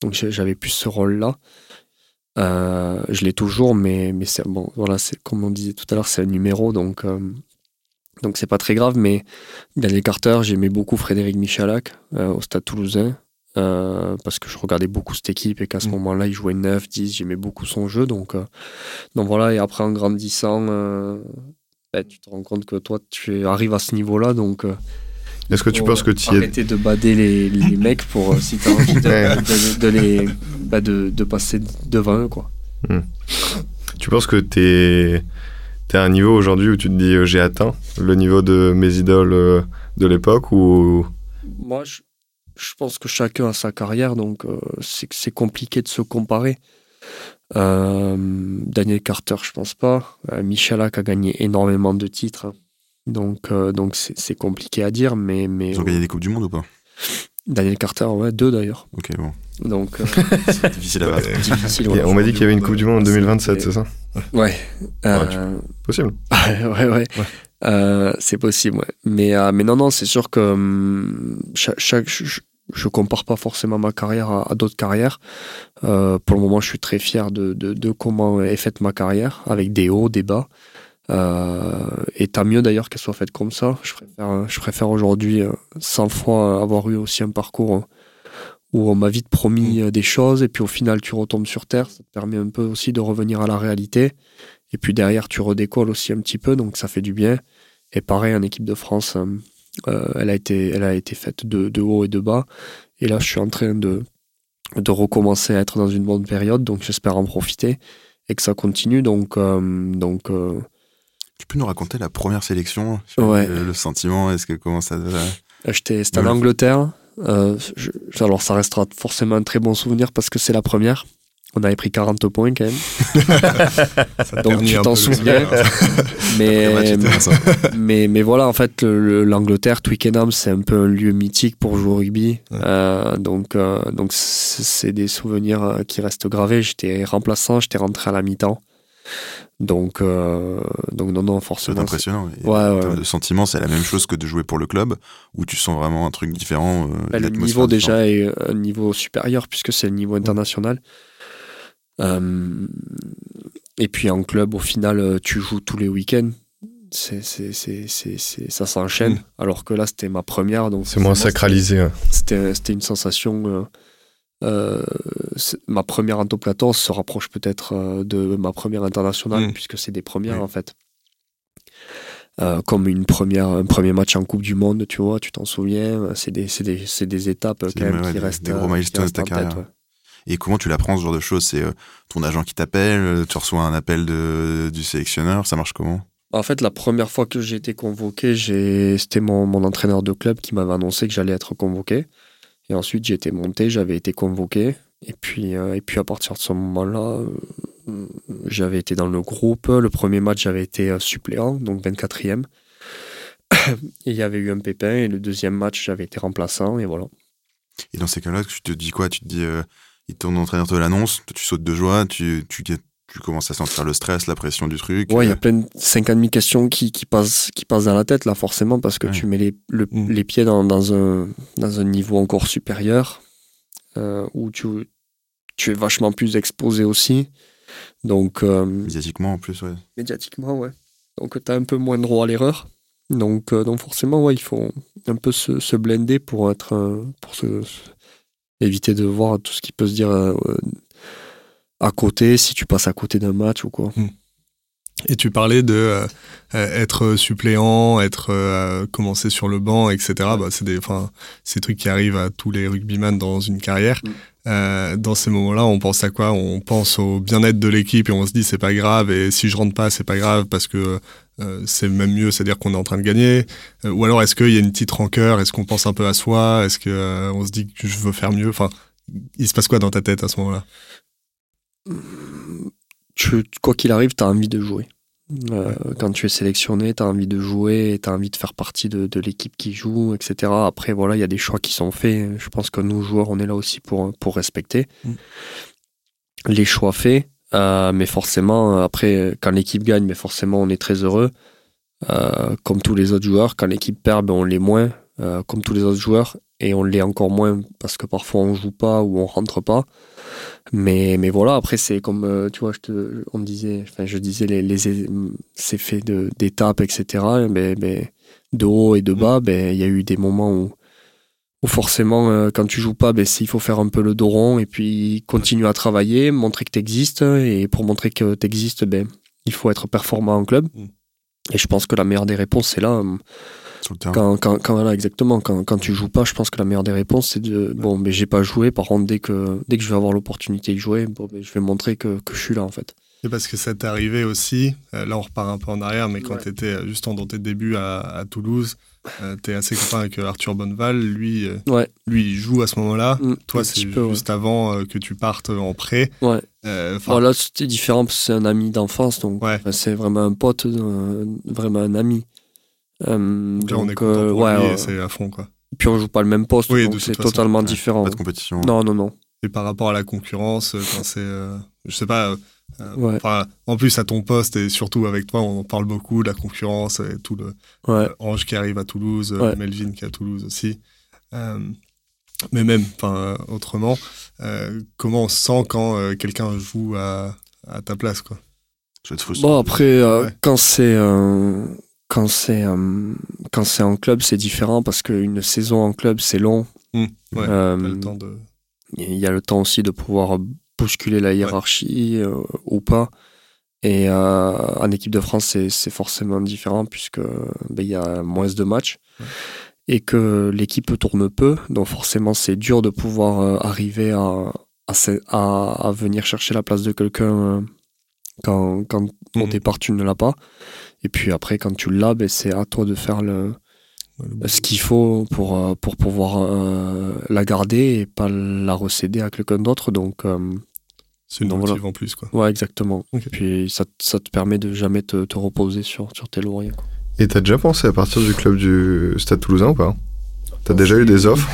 donc j'avais plus ce rôle-là. je l'ai toujours, mais, mais c'est bon, voilà, c'est comme on disait tout à l'heure, c'est un numéro, donc donc c'est pas très grave. Mais Daniel Carter, j'aimais beaucoup Frédéric Michalak au Stade Toulousain. parce que je regardais beaucoup cette équipe et qu'à ce mmh. moment-là, il jouait 9, 10, j'aimais beaucoup son jeu. Donc, donc voilà, et après en grandissant, bah, tu te rends compte que toi, tu arrives à ce niveau-là, donc. Euh, Est-ce que tu penses que tu Arrêter de bader les, les mecs pour euh, si tu as envie [laughs] de, de, les, bah, de, de, passer devant eux, quoi. Hmm. Tu penses que tu es, à un niveau aujourd'hui où tu te dis euh, j'ai atteint le niveau de mes idoles de l'époque ou? Moi, je, je, pense que chacun a sa carrière, donc c'est compliqué de se comparer. Euh, Daniel Carter, je pense pas. Euh, Michalak a gagné énormément de titres. Donc, euh, donc c'est compliqué à dire, mais, mais. Ils ont gagné des Coupes du Monde ou pas? Daniel Carter, ouais, deux d'ailleurs. Ok, bon. Donc, [laughs] c'est difficile à battre. on m'a dit qu'il y avait une Coupe du Monde en 2027, c'est ça? Ouais. Possible. [laughs] ouais, ouais. ouais. c'est possible, ouais. Mais, mais non, non, c'est sûr que hum, chaque, chaque, je compare pas forcément ma carrière à, d'autres carrières. Euh, pour le moment, je suis très fier de, de, comment est faite ma carrière, avec des hauts, des bas. Euh, et tant mieux d'ailleurs qu'elle soit faite comme ça. Je préfère, je préfère aujourd'hui 100 euh, fois avoir eu aussi un parcours où on m'a vite promis mm. des choses et puis au final tu retombes sur terre. Ça te permet un peu aussi de revenir à la réalité. Et puis derrière, tu redécolles aussi un petit peu, donc ça fait du bien. Et pareil, en équipe de France, euh, elle, a été, elle a été faite de, de, haut et de bas. Et là, je suis en train de, de recommencer à être dans une bonne période, donc j'espère en profiter et que ça continue. Donc, euh, donc euh, tu peux nous raconter la première sélection? Le, sentiment Est-ce que comment ça C'était en Angleterre. alors ça restera forcément un très bon souvenir parce que c'est la première. On avait pris 40 points quand même. [laughs] Donc [laughs] tu t'en souviens. mais, mais, mais voilà, en fait, l'Angleterre, Twickenham, c'est un peu un lieu mythique pour jouer au rugby. Euh, donc euh, donc c'est des souvenirs euh, qui restent gravés. J'étais remplaçant, j'étais rentré à la mi-temps. Donc, donc non, non, forcément. C'est impressionnant. Ouais, Le sentiment, c'est la même chose que de jouer pour le club, où tu sens vraiment un truc différent. Bah, le niveau déjà est un niveau supérieur, puisque c'est le niveau international. Euh, et puis en club, au final, euh, tu joues tous les week-ends. C'est, c'est, c'est, ça s'enchaîne. Mm. Alors que là, c'était ma première. Donc c'est moins sacralisé. C'était, c'était une sensation. Euh, ma première Antoplaton se rapproche peut-être de ma première internationale, mm. puisque c'est des premières en fait. comme une première, un premier match en Coupe du Monde, tu vois, tu t'en souviens. C'est des, des, des, étapes quand même qui restent. Des gros milestones de ta carrière. Et comment tu l'apprends ce genre de choses? C'est euh, ton agent qui t'appelle, euh, tu reçois un appel de, du sélectionneur, ça marche comment? En fait, la première fois que j'ai été convoqué, c'était mon, mon, entraîneur de club qui m'avait annoncé que j'allais être convoqué. Et ensuite, j'ai été monté, j'avais été convoqué. Et puis, euh, et puis à partir de ce moment-là, j'avais été dans le groupe. Le premier match, j'avais été suppléant, donc 24e. [coughs] et il y avait eu un pépin. Et le deuxième match, j'avais été remplaçant. Et voilà. Et dans ces cas-là, tu te dis quoi? Tu te dis, ton entraîneur te l'annonce, tu sautes de joie, tu, tu, tu commences à sentir le stress, la pression du truc. Ouais, il y a euh, plein de 5000 questions qui, qui, passent, qui passent dans la tête, là, forcément, parce que Ouais. tu mets les, le- Mm. les pieds dans, dans, un, dans un niveau encore supérieur, euh, où tu, tu es vachement plus exposé aussi. Donc, euh, médiatiquement en plus, ouais. médiatiquement, ouais. Donc, tu as un peu moins droit à l'erreur. Donc, euh, donc, forcément, ouais, il faut un peu se, se blender pour être. euh, pour se- éviter de voir tout ce qui peut se dire euh, à côté, si tu passes à côté d'un match ou quoi. Et tu parlais de euh, euh, être suppléant, être euh, commencer sur le banc, etc. Bah, c'est des, enfin, ces trucs qui arrivent à tous les rugbyman dans une carrière. Mm. Euh, dans ces moments-là, on pense à quoi? On pense au bien-être de l'équipe et on se dit c'est pas grave. Et si je rentre pas, c'est pas grave parce que euh, c'est même mieux, c'est-à-dire qu'on est en train de gagner. Euh, ou alors est-ce qu'il y a une petite rancœur? Est-ce qu'on pense un peu à soi? Est-ce que euh, on se dit que je veux faire mieux? Enfin, il se passe quoi dans ta tête à ce moment-là? Tu, quoi qu'il arrive, tu as envie de jouer. Quand tu es sélectionné, tu as envie de jouer, tu as envie de faire partie de, de l'équipe qui joue, etc. Après, voilà, il y a des choix qui sont faits. Je pense que nous, joueurs, on est là aussi pour, pour respecter Mm. les choix faits. Euh, mais forcément, après, quand l'équipe gagne, mais forcément, on est très heureux. Euh, comme tous les autres joueurs, quand l'équipe perd, ben, on l'est moins, euh, comme tous les autres joueurs. Et on l'est encore moins parce que parfois on joue pas ou on rentre pas. Mais, mais voilà, après, c'est comme, tu vois, je te, on me disait, enfin, je disais, les, les, c'est fait de- d'étapes, etc. Ben, ben, de haut et de bas, ben, il y a eu des moments où, où forcément, euh, quand tu joues pas, ben, il faut faire un peu le dos rond et puis continuer à travailler, montrer que tu existes. Et pour montrer que tu existes, ben, il faut être performant en club. Mm. Et je pense que la meilleure des réponses, c'est là. Sur le terrain. Quand, quand, quand- voilà, exactement, quand, quand tu joues pas, je pense que la meilleure des réponses, c'est de bon, mais j'ai pas joué. Par contre, dès que, dès que je vais avoir l'opportunité de jouer, bon, ben, je vais montrer que, que je suis là, en fait. Et parce que ça t'est arrivé aussi, euh, là on repart un peu en arrière, mais quand Ouais. tu étais juste dans tes débuts à, à Toulouse, tu es assez copain avec euh, Arthur Bonneval, lui, euh, Ouais. lui il joue à ce moment-là. Mm, Toi, c'est ouais. juste avant euh, que tu partes en prêt. Ouais. Euh, Voilà, c'était différent parce que c'est un ami d'enfance, donc Ouais. c'est vraiment un pote, euh, vraiment un ami. Euh, donc là, on est donc, content euh, pour ouais, lui ouais. et c'est à fond. quoi. puis on joue pas le même poste, Oui, donc c'est totalement ouais, différent. Pas de compétition. Non, non, non. Et par rapport à la concurrence, euh, quand c'est. euh, je sais pas. Euh, Ouais. enfin, en plus, à ton poste et surtout avec toi, on en parle beaucoup de la concurrence et tout le, Ouais. Euh, Ange qui arrive à Toulouse, euh, Ouais. Melvin qui est à Toulouse aussi. Euh, mais même, enfin, autrement, euh, comment on se sent quand euh, quelqu'un joue à, à ta place, quoi? Je vais te frustrer. Bon après euh, Ouais. quand c'est euh, quand c'est euh, quand c'est en club c'est différent parce qu'une saison en club c'est long. Ouais, Euh, T'as le temps de. Il y a le temps aussi de pouvoir bousculer la hiérarchie euh, ou pas. Et euh, en équipe de France, c'est forcément différent puisque ben, il y a moins de matchs Ouais. et que l'équipe tourne peu. Donc forcément, c'est dur de pouvoir euh, arriver à, à, venir chercher la place de quelqu'un euh, quand, quand au Mhm. départ tu ne l'as pas. Et puis après, quand tu l'as, ben, c'est à toi de faire le ce qu'il faut pour, euh, pour pouvoir euh, la garder et pas la recéder à quelqu'un d'autre. Donc, euh, C'est une donc motive voilà. en plus, quoi. ouais, exactement. Ok. Puis ça, ça te permet de jamais te, te reposer sur, sur tes lauriers. quoi. Et t'as déjà pensé à partir du club du Stade Toulousain ou pas? T'as déjà eu des offres?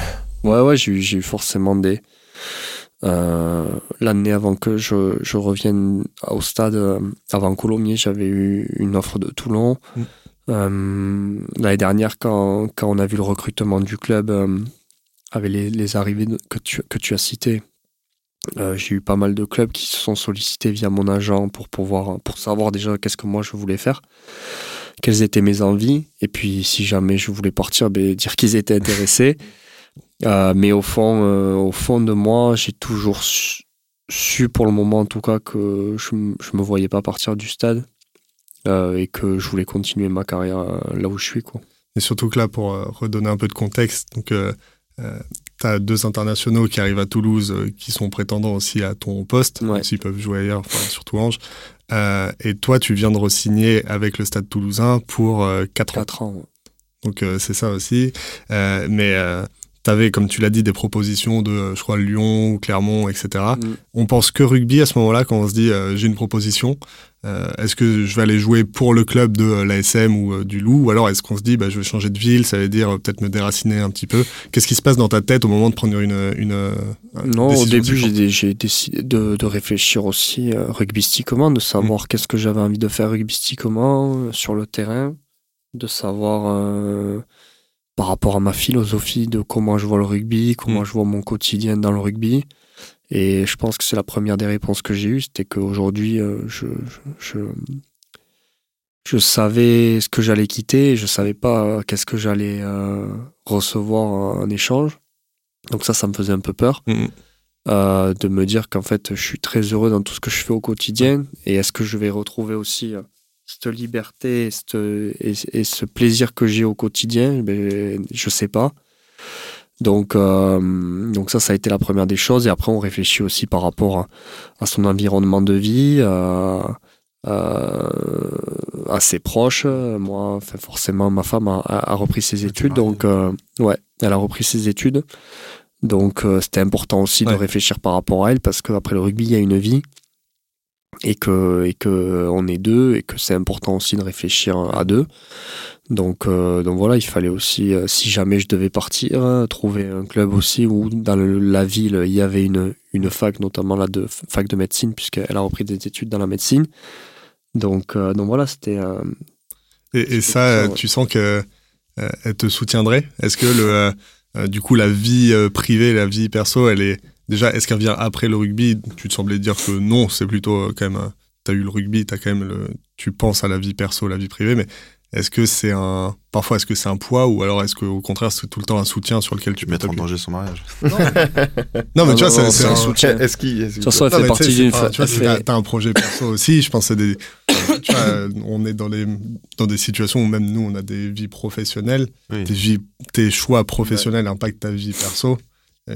Ouais, ouais, j'ai eu- forcément des. euh, L'année avant que je, je revienne au stade, avant Colomiers, j'avais eu une offre de Toulon. Mm. Euh, L'année dernière, quand, quand on a vu le recrutement du club, euh, avec les, les arrivées que, tu, que tu as citées, euh, j'ai eu pas mal de clubs qui se sont sollicités via mon agent pour pouvoir pour savoir déjà qu'est-ce que moi je voulais faire, quelles étaient mes envies, et puis si jamais je voulais partir, ben, dire qu'ils étaient intéressés. [laughs] Euh, mais au fond, euh, au fond de moi, j'ai toujours su, su, pour le moment en tout cas, que je ne me voyais pas partir du stade et que je voulais continuer ma carrière euh, là où je suis. Quoi. Et surtout que là, pour euh, redonner un peu de contexte, donc euh, euh, t'as deux internationaux qui arrivent à Toulouse, euh, qui sont prétendants aussi à ton poste, Ouais. s'ils peuvent jouer ailleurs, enfin, surtout Ange. Euh, et toi, tu viens de re-signer avec le Stade Toulousain pour 4 ans. 4 ans. ouais. Donc euh, c'est ça aussi. Euh, mais euh, tu avais, comme tu l'as dit, des propositions de, euh, je crois, Lyon Clermont, etc. Mm. On pense que rugby à ce moment-là quand on se dit euh, j'ai une proposition. Euh, est-ce que je vais aller jouer pour le club de l'ASM ou euh, du Loup? Ou alors est-ce qu'on se dit, bah, je vais changer de ville, ça veut dire euh, peut-être me déraciner un petit peu? Qu'est-ce qui se passe dans ta tête au moment de prendre une. une, non, au début, j'ai décidé de, de, réfléchir aussi rugbystiquement, de savoir mmh. qu'est-ce que j'avais envie de faire rugbystiquement sur le terrain, de savoir par rapport à ma philosophie de comment je vois le rugby, comment mmh. je vois mon quotidien dans le rugby. Et je pense que c'est la première des réponses que j'ai eues, c'était qu'aujourd'hui, euh, je, je, je, savais ce que j'allais quitter, je savais pas euh, qu'est-ce que j'allais euh, recevoir en échange. Donc ça, ça me faisait un peu peur. Mmh. de me dire qu'en fait, je suis très heureux dans tout ce que je fais au quotidien. Et est-ce que je vais retrouver aussi cette liberté et, et, ce plaisir que j'ai au quotidien? Ben, Je sais pas. Donc, euh, donc ça, ça a été la première des choses. Et après, on réfléchit aussi par rapport à, son environnement de vie, euh, euh, à ses proches. Moi, enfin, forcément, ma femme a, repris ses études. Donc, ouais, elle a repris ses études. Donc, c'était important aussi de réfléchir par rapport à elle parce qu'après le rugby, il y a une vie et que et que on est deux et que c'est important aussi de réfléchir à deux. Donc euh, donc voilà, il fallait aussi euh, si jamais je devais partir, hein, trouver un club aussi où dans la ville il y avait une une fac notamment la de fac de médecine puisqu'elle a repris des études dans la médecine. Donc euh, donc voilà, c'était et, et, ça, tu sens que elle te soutiendrait? Est-ce que le du coup la vie privée, la vie perso, elle est Déjà, est-ce qu'elle vient après le rugby? Tu te semblais dire que non, c'est plutôt euh, quand même. Euh, tu as eu le rugby, as quand même le, tu penses à la vie perso, la vie privée, mais est-ce que c'est un. Parfois, est-ce que c'est un poids ou alors est-ce qu'au contraire, c'est tout le temps un soutien sur lequel tu peux mettre en danger son mariage Non, mais [laughs] tu vois, c'est un, soutien. Est-ce qu'il. Est ça fait partie d'une. Tu vois, t'as un projet perso aussi. Je pense que des. tu vois, on est dans, les, dans des situations où même nous, on a des vies professionnelles. Tes, tes choix professionnels impactent ta vie perso.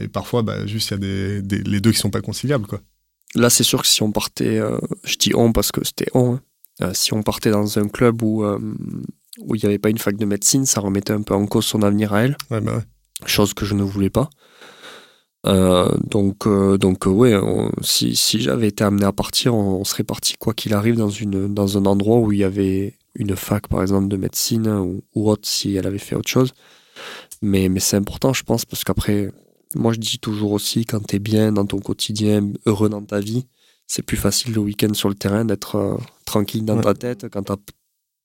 Et parfois, bah, juste, il y a des, les deux qui sont pas conciliables. Quoi. Là, c'est sûr que si on partait, euh, je dis on parce que c'était on, hein. euh, si on partait dans un club où euh, où il n'y avait pas une fac de médecine, ça remettait un peu en cause son avenir à elle. Ouais, bah ouais. Chose que je ne voulais pas. donc, donc ouais, si, si j'avais été amené à partir, on, serait parti quoi qu'il arrive dans, une, dans un endroit où il y avait une fac, par exemple, de médecine ou, ou autre, si elle avait fait autre chose. Mais, mais c'est important, je pense, parce qu'après, moi, je dis toujours aussi, quand tu es bien dans ton quotidien, heureux dans ta vie, c'est plus facile le week-end sur le terrain d'être euh, tranquille dans ta tête quand t'as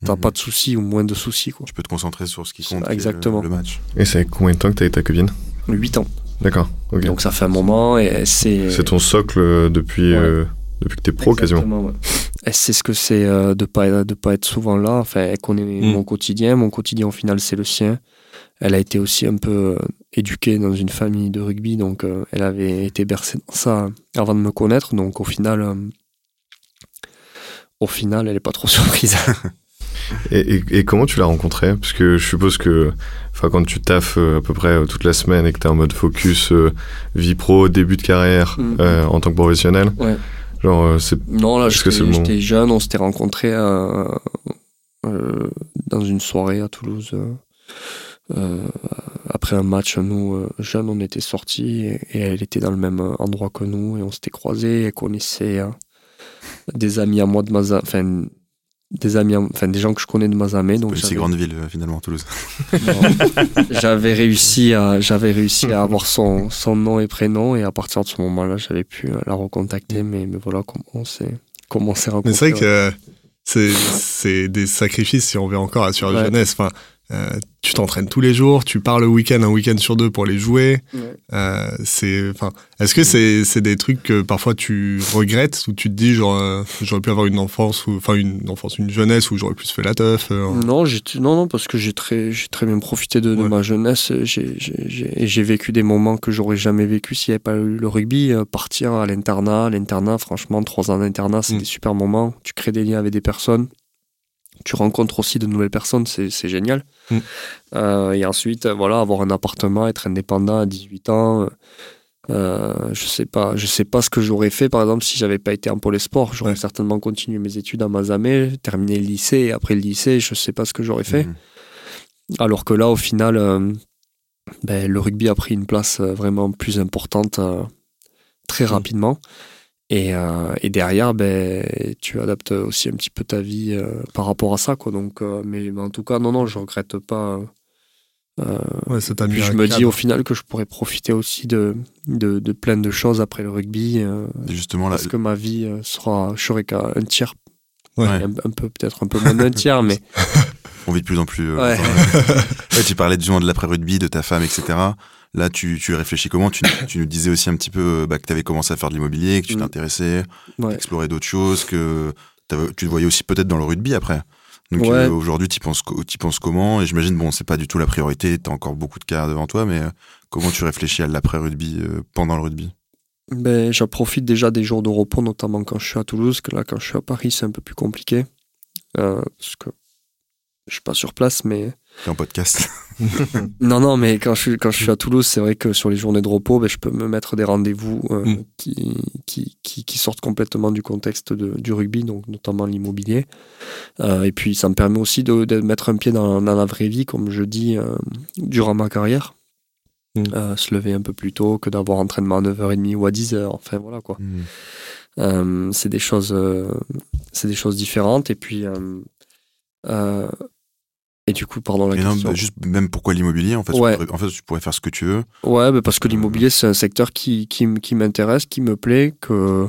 n'as mhm. pas de soucis ou moins de soucis. Quoi. Tu peux te concentrer sur ce qui compte, Exactement. Le, match. Et c'est combien de temps que tu avec ta copine? 8 ans. D'accord. Donc ça fait un moment et c'est. C'est ton socle euh, depuis, euh, depuis que tu es pro quasiment. Ouais. Elle sait ce que c'est de pas de pas être souvent là. Enfin, elle connaît mm. mon quotidien. Mon quotidien au final c'est le sien elle a été aussi un peu euh, éduquée dans une famille de rugby, donc euh, elle avait été bercée dans ça avant de me connaître. Donc au final, euh, au final, elle n'est pas trop [laughs] surprise. et, comment tu l'as rencontrée? Parce que je suppose que quand tu taffes à peu près toute la semaine et que tu es en mode focus vie pro, début de carrière mm. en tant que professionnel, genre c'est. Non, là j'étais jeune, on s'était rencontrés dans une soirée à Toulouse. Euh, après un match, nous, euh, jeunes, on était sortis et, elle était dans le même endroit que nous et on s'était croisés et connaissait euh, des amis à moi de Mazamet, enfin, des amis, enfin, des gens que je connais de Mazamet. Donc une si grande ville finalement, Toulouse. [laughs] j'avais réussi à, j'avais réussi à avoir son, son nom et prénom et à partir de ce moment-là, j'avais pu la recontacter, mais, mais voilà comment on s'est, comment s'est rencontré. Mais c'est vrai que c'est, c'est des sacrifices si on veut encore assurer la jeunesse. Enfin, euh, tu t'entraînes tous les jours, tu pars le week-end, un week-end sur deux pour les jouer. Euh, c'est, enfin, est-ce que c'est, c'est des trucs que parfois tu regrettes ou tu te dis genre euh, j'aurais pu avoir une enfance ou enfin une enfance, une jeunesse où j'aurais plus fait la teuf. Non, j'ai, non, non, parce que j'ai très, j'ai très bien profité de, ma jeunesse. J'ai, j'ai, vécu des moments que j'aurais jamais vécu s'il n'y avait pas eu le rugby. partir à l'internat, l'internat, franchement, trois ans d'internat, c'est mm. des super moments. Tu crées des liens avec des personnes tu rencontres aussi de nouvelles personnes, c'est génial. Mm. Euh, et ensuite, voilà, avoir un appartement, être indépendant à 18 ans. Euh, je sais pas, je sais pas ce que j'aurais fait par exemple si j'avais pas été en pôle sport. J'aurais certainement continué mes études à Mazamé, terminé le lycée et après le lycée, je sais pas ce que j'aurais fait. Mm. Alors que là, au final, euh, ben, le rugby a pris une place vraiment plus importante très mm. rapidement. Et, euh, et derrière, ben, tu adaptes aussi un petit peu ta vie euh, par rapport à ça. Quoi. Donc, euh, mais, mais en tout cas, non, non, je regrette pas. Euh, Ouais, ça puis je me dis au final que je pourrais profiter aussi de, de, de plein de choses après le rugby. euh, là, parce que ma vie sera, je serai qu'à un tiers, Ouais. un, un peu, peut-être un peu moins d'un tiers, mais [laughs] on vit de plus en plus. euh, Ouais. tu parlais du de l'après-rugby, de ta femme, etc. Là, tu, tu réfléchis comment tu, tu nous disais aussi un petit peu euh, bah, que tu avais commencé à faire de l'immobilier, que tu Mm. t'intéressais, ouais. explorer d'autres choses, que tu te voyais aussi peut-être dans le rugby après. Donc Ouais. euh, aujourd'hui, tu penses, t'y penses comment? Et j'imagine, bon, c'est pas du tout la priorité, t'as encore beaucoup de cas devant toi, mais euh, comment tu réfléchis à l'après-rugby euh, pendant le rugby? Ben, j'en profite déjà des jours de repos, notamment quand je suis à Toulouse, que là, quand je suis à Paris, c'est un peu plus compliqué. Euh, parce que je suis pas sur place, mais. En podcast [laughs] Non, non, mais quand je suis, quand je suis à Toulouse, c'est vrai que sur les journées de repos, ben, je peux me mettre des rendez-vous euh, Mm. qui, qui, qui, qui sortent complètement du contexte de- du rugby, donc notamment l'immobilier. Euh, et puis, ça me permet aussi de, de mettre un pied dans, dans la vraie vie, comme je dis, euh, durant ma carrière. Mm. Euh, se lever un peu plus tôt que d'avoir entraînement à 9h30 ou à 10h. Enfin, voilà quoi. Euh, c'est des choses euh, c'est des choses différentes et puis euh, euh, et du coup pardon la non, question bah, juste même pourquoi l'immobilier en fait, Ouais. pourrais- en fait, tu pourrais faire ce que tu veux. ouais bah, parce que l'immobilier c'est un secteur qui, qui, qui m'intéresse qui me plaît que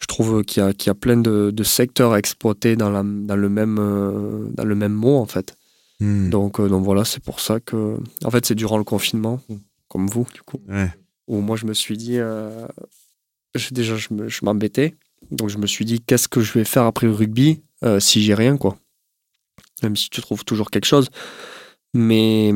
je trouve qu'il y a, qu'il y a plein de, de secteurs à exploiter dans, la, dans, le même, euh, dans le même mot en fait Hmm. donc, euh, donc voilà c'est pour ça que en fait c'est durant le confinement Mm. comme vous du coup Ouais. où moi je me suis dit, euh, je- déjà je me- je m'embêtais, donc je me suis dit qu'est-ce que je vais faire après le rugby euh, si j'ai rien quoi. Même si tu trouves toujours quelque chose, mais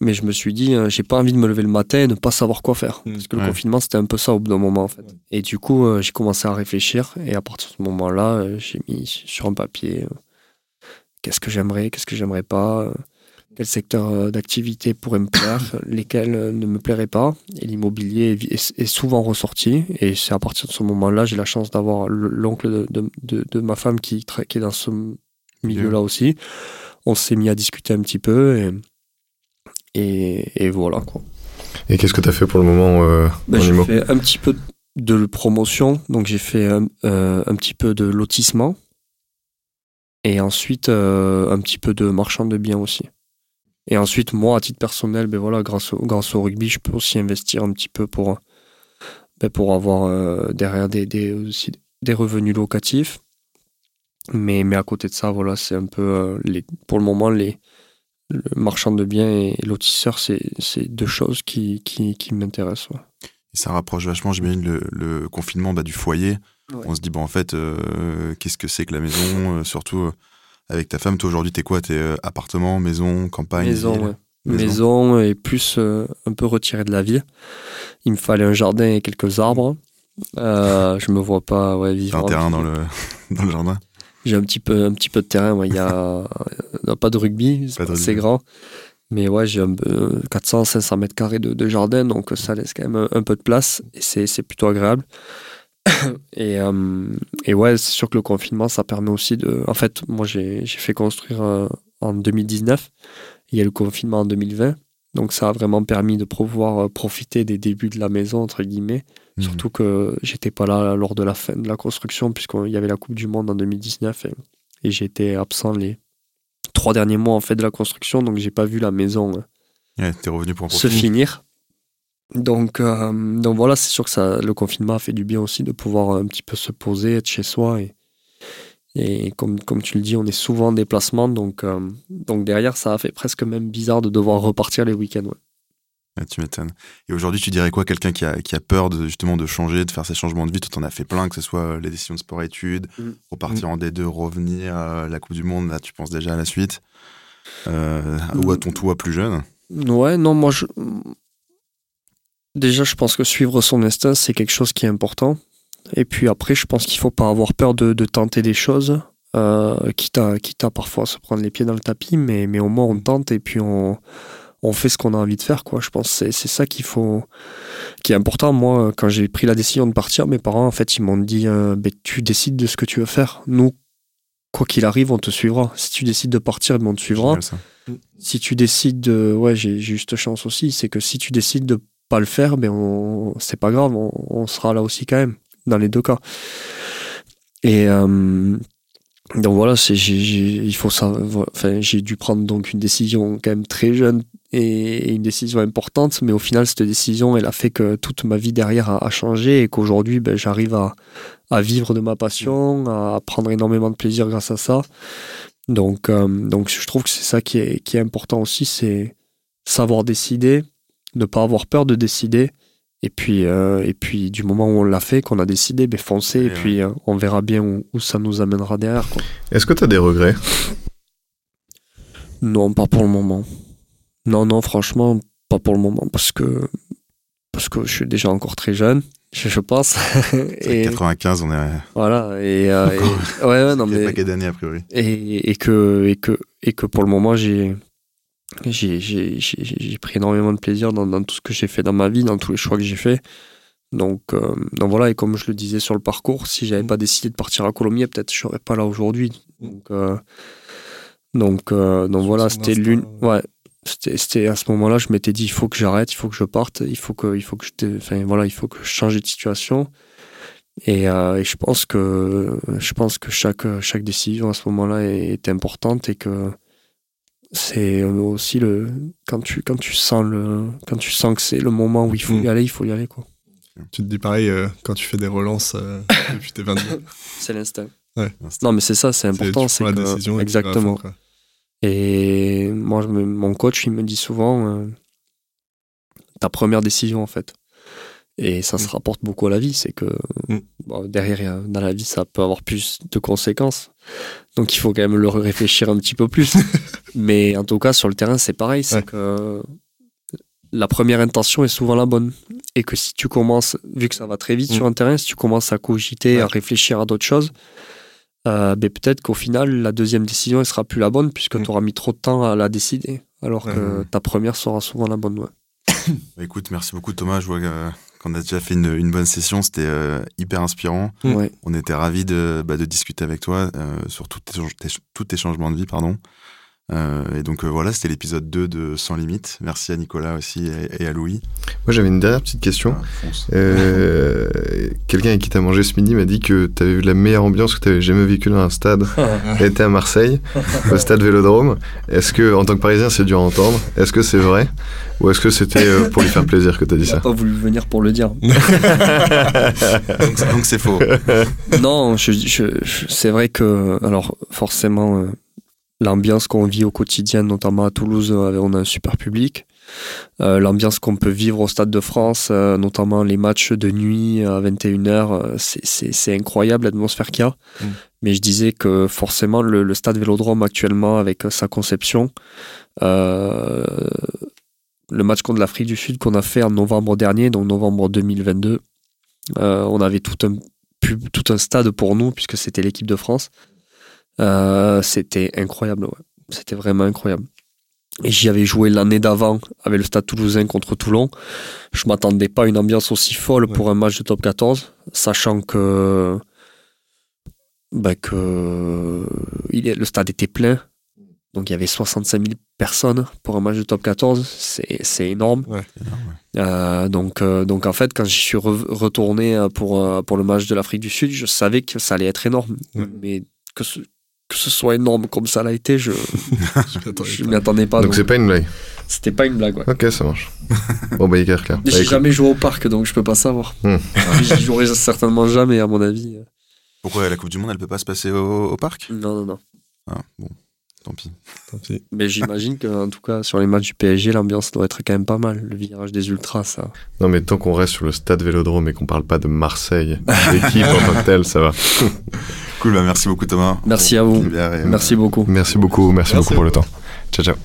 mais je me suis dit euh, j'ai pas envie de me lever le matin et ne pas savoir quoi faire Mm. parce que le Ouais. confinement c'était un peu ça au bout d'un moment en fait. Et du coup euh, j'ai commencé à réfléchir et à partir de ce moment-là euh, j'ai mis sur un papier euh, qu'est-ce que j'aimerais, qu'est-ce que j'aimerais pas. quel secteur d'activité pourrait me plaire, [coughs] lesquels ne me plairaient pas. Et l'immobilier est, est- est souvent ressorti. Et c'est à partir de ce moment-là, j'ai la chance d'avoir l'oncle de, de- de- de ma femme qui, qui est dans ce milieu-là aussi. On s'est mis à discuter un petit peu et, et, et voilà. Quoi. Et qu'est-ce que tu as fait pour le moment euh, Ben, en j'ai fait un petit peu de promotion, donc j'ai fait un, euh, un petit peu de lotissement et ensuite euh, un petit peu de marchand de biens aussi. Et ensuite, moi, à titre personnel, ben voilà, grâce, au, grâce au rugby, je peux aussi investir un petit peu pour, ben pour avoir euh, derrière des, des, aussi des revenus locatifs. Mais, mais à côté de ça, voilà, c'est un peu, euh, les, pour le moment, les, le marchand de biens et lotisseur, c'est c'est deux choses qui, qui, qui m'intéressent. ouais. Et ça rapproche vachement, j'imagine, le, le confinement bah, du foyer. Ouais. On se dit, bon, en fait, euh, qu'est-ce que c'est que la maison euh, Surtout euh, avec ta femme, toi aujourd'hui, t'es quoi? T'es euh, appartement, maison, campagne Maison, ouais. Maison. Maison et plus euh, un peu retiré de la ville. Il me fallait un jardin et quelques arbres. Euh, je me vois pas ouais, T'as vivre. un terrain dans le, [laughs] dans le jardin? J'ai un petit peu, un petit peu de terrain. Il y a [laughs] non, pas de rugby, c'est grand. Mais ouais, j'ai un peu 400-500 mètres carrés de, de jardin, donc ça laisse quand même un, un peu de place et c'est plutôt agréable. [coughs] et, euh, et ouais, c'est sûr que le confinement, ça permet aussi de. En fait, moi, j'ai fait construire euh, en 2019. Il y a le confinement en 2020. Donc, ça a vraiment permis de pouvoir euh, profiter des débuts de la maison, entre guillemets. Mhm. Surtout que j'étais pas là lors de la fin de la construction, puisqu'il y avait la Coupe du Monde en 2019 et, et j'étais absent les trois derniers mois en fait de la construction, donc j'ai pas vu la maison Ouais, t'es revenu pour en se finir. Donc, euh, donc voilà, c'est sûr que ça, le confinement a fait du bien aussi de pouvoir un petit peu se poser, être chez soi. Et, et comme, comme tu le dis, on est souvent en déplacement. Donc, euh, donc derrière, ça a fait presque même bizarre de devoir repartir les week-ends. ouais. Ouais, tu m'étonnes. Et aujourd'hui, tu dirais quoi Quelqu'un qui a, qui a peur de, justement de changer, de faire ses changements de vie? Toi, t'en as fait plein, que ce soit euh, les décisions de sport-études, Mm. repartir en D2, revenir à la Coupe du Monde, là, tu penses déjà à la suite? Euh, Ou à ton toi plus jeune? Ouais, non, moi, je... déjà, je pense que suivre son instinct, c'est quelque chose qui est important. Et puis après, je pense qu'il faut pas avoir peur de, de tenter des choses, euh, quitte, à, quitte à parfois se prendre les pieds dans le tapis, mais, mais au moins on tente et puis on, on fait ce qu'on a envie de faire. Quoi. Je pense que c'est- c'est ça qu'il faut, qui est important. Moi, quand j'ai pris la décision de partir, mes parents, en fait, ils m'ont dit euh, Ben, tu décides de ce que tu veux faire. Nous, quoi qu'il arrive, on te suivra. Si tu décides de partir, ben, on te suivra si tu décides de. Ouais, j'ai juste chance aussi. C'est que si tu décides de pas le faire, ben on... c'est pas grave, on, on sera là aussi quand même. dans les deux cas. Et euh, donc voilà, c'est, j'ai, il faut ça. Enfin, j'ai dû prendre donc une décision quand même très jeune et une décision importante, mais au final, cette décision, elle a fait que toute ma vie derrière a, a changé et qu'aujourd'hui, ben, j'arrive à, à vivre de ma passion, à prendre énormément de plaisir grâce à ça. Donc, euh, donc je trouve que c'est ça qui est, qui est important aussi, c'est savoir décider, ne pas avoir peur de décider. Et puis, euh, et puis du moment où on l'a fait, qu'on a décidé, ben foncer, et, Et puis euh, on verra bien où, où ça nous amènera derrière. Est-ce que tu as des regrets? Non, pas pour le moment. Non, non, franchement, pas pour le moment, parce que, parce que je suis déjà encore très jeune, je, je pense. [laughs] et 95, on est. voilà, et, euh, et- ouais, ouais, non, Il y a mais, pas d'années a priori. et, et que, et, que, et que pour le moment, j'ai, j'ai, j'ai, j'ai, j'ai pris énormément de plaisir dans, dans tout ce que j'ai fait dans ma vie, dans tous les choix que j'ai fait. Donc, euh, donc voilà, et comme je le disais sur le parcours, si j'avais pas décidé de partir à Colomiers, peut-être je serais pas là aujourd'hui. Donc, euh, donc, euh, donc voilà, c'était l'une. ouais. C'était, à ce moment-là, je m'étais dit, il faut que j'arrête, il faut que je parte, il faut que, il faut que je, enfin voilà, il faut que je change de situation. Et, euh, et je pense que, je pense que chaque, chaque décision à ce moment-là est, est importante et que c'est aussi le, quand tu, quand tu sens le, quand tu sens que c'est le moment où il faut Mm. y aller, il faut y aller, quoi. Tu te dis pareil euh, quand tu fais des relances euh, [laughs] depuis tes 22. C'est l'instinct. Ouais. Non, mais c'est ça, c'est C'est- important. tu C'est prends la que- décision et tu vas à fond, exactement. Et moi, mon coach, il me dit souvent euh, ta première décision, en fait. Et ça se Mm. rapporte beaucoup à la vie. C'est que Mm. bon, derrière, euh, dans la vie, ça peut avoir plus de conséquences. Donc, il faut quand même le réfléchir un petit peu plus. [laughs] Mais en tout cas, sur le terrain, c'est pareil. C'est Ouais. que la première intention est souvent la bonne. Et que si tu commences, vu que ça va très vite Mm. sur un terrain, si tu commences à cogiter, Ouais. à réfléchir à d'autres choses, euh, ben peut-être qu'au final, la deuxième décision, elle sera plus la bonne puisque Mm. tu auras mis trop de temps à la décider. Alors que ouais. ta première sera souvent la bonne. ouais. [coughs] Bah, écoute, merci beaucoup Thomas. Je vois euh, qu'on a déjà fait une, une bonne session. C'était euh, hyper inspirant. Mm. On était ravis de, bah, de discuter avec toi euh, sur tous tes, tes changements de vie. pardon. Euh, et donc euh, voilà, c'était l'épisode 2 de Sans Limite. Merci à Nicolas aussi et, et à Louis. Moi, j'avais une dernière petite question. Ah. Euh, Quelqu'un avec qui t'as mangé ce midi m'a dit que t'avais vu la meilleure ambiance que t'avais jamais vécue dans un stade. [laughs] T'étais à Marseille, au stade Vélodrome. Est-ce que, en tant que Parisien, c'est dur à entendre? Est-ce que c'est vrai? Ou est-ce que c'était euh, pour lui faire plaisir que t'as dit Il ça? pas voulu venir pour le dire. [laughs] donc donc c'est faux. non, je, je- je- c'est vrai que, alors forcément, euh, l'ambiance qu'on vit au quotidien, notamment à Toulouse, euh, on a un super public. Euh, l'ambiance qu'on peut vivre au Stade de France, euh, notamment les matchs de nuit à 21h, euh, c'est- incroyable l'atmosphère qu'il y a. Mm. Mais je disais que forcément, le, le Stade Vélodrome actuellement, avec sa conception, euh, le match contre l'Afrique du Sud qu'on a fait en novembre dernier, donc novembre 2022, euh, on avait tout un, tout un stade pour nous, puisque c'était l'équipe de France. Euh, c'était incroyable, ouais. C'était vraiment incroyable. Et j'y avais joué l'année d'avant avec le Stade Toulousain contre Toulon. Je m'attendais pas à une ambiance aussi folle Ouais. pour un match de top 14, sachant que, bah, que il est- le stade était plein. Donc il y avait 65 000 personnes pour un match de top 14. C'est c'est énorme. Énorme, ouais. Euh, donc, euh, donc en fait, quand j'y suis re- retourné pour, pour le match de l'Afrique du Sud, je savais que ça allait être énorme. Ouais. Mais que ce, que ce soit énorme comme ça l'a été, je [laughs] m'attendais m'y pas. attendais pas. Donc donc c'est pas une blague. C'était pas une blague. Ouais. Ok, ça marche. Bon, bah, hyper clair. Mais Bah, J'ai jamais joué au parc, donc je peux pas savoir. Hmm. J'y jouerai certainement jamais, à mon avis. Pourquoi la Coupe du Monde, elle peut pas se passer au, au parc? Non, non, non. ah, Bon, tant pis. Tant pis. Mais j'imagine qu'en tout cas, sur les matchs du PSG, l'ambiance doit être quand même pas mal. Le virage des ultras, ça. Non, mais tant qu'on reste sur le stade Vélodrome et qu'on parle pas de Marseille, l'équipe en tant que telle, ça va. Cool, bah merci beaucoup Thomas. Merci à vous. Et, Merci beaucoup. Merci beaucoup, merci, Merci beaucoup pour le temps. Ciao, ciao.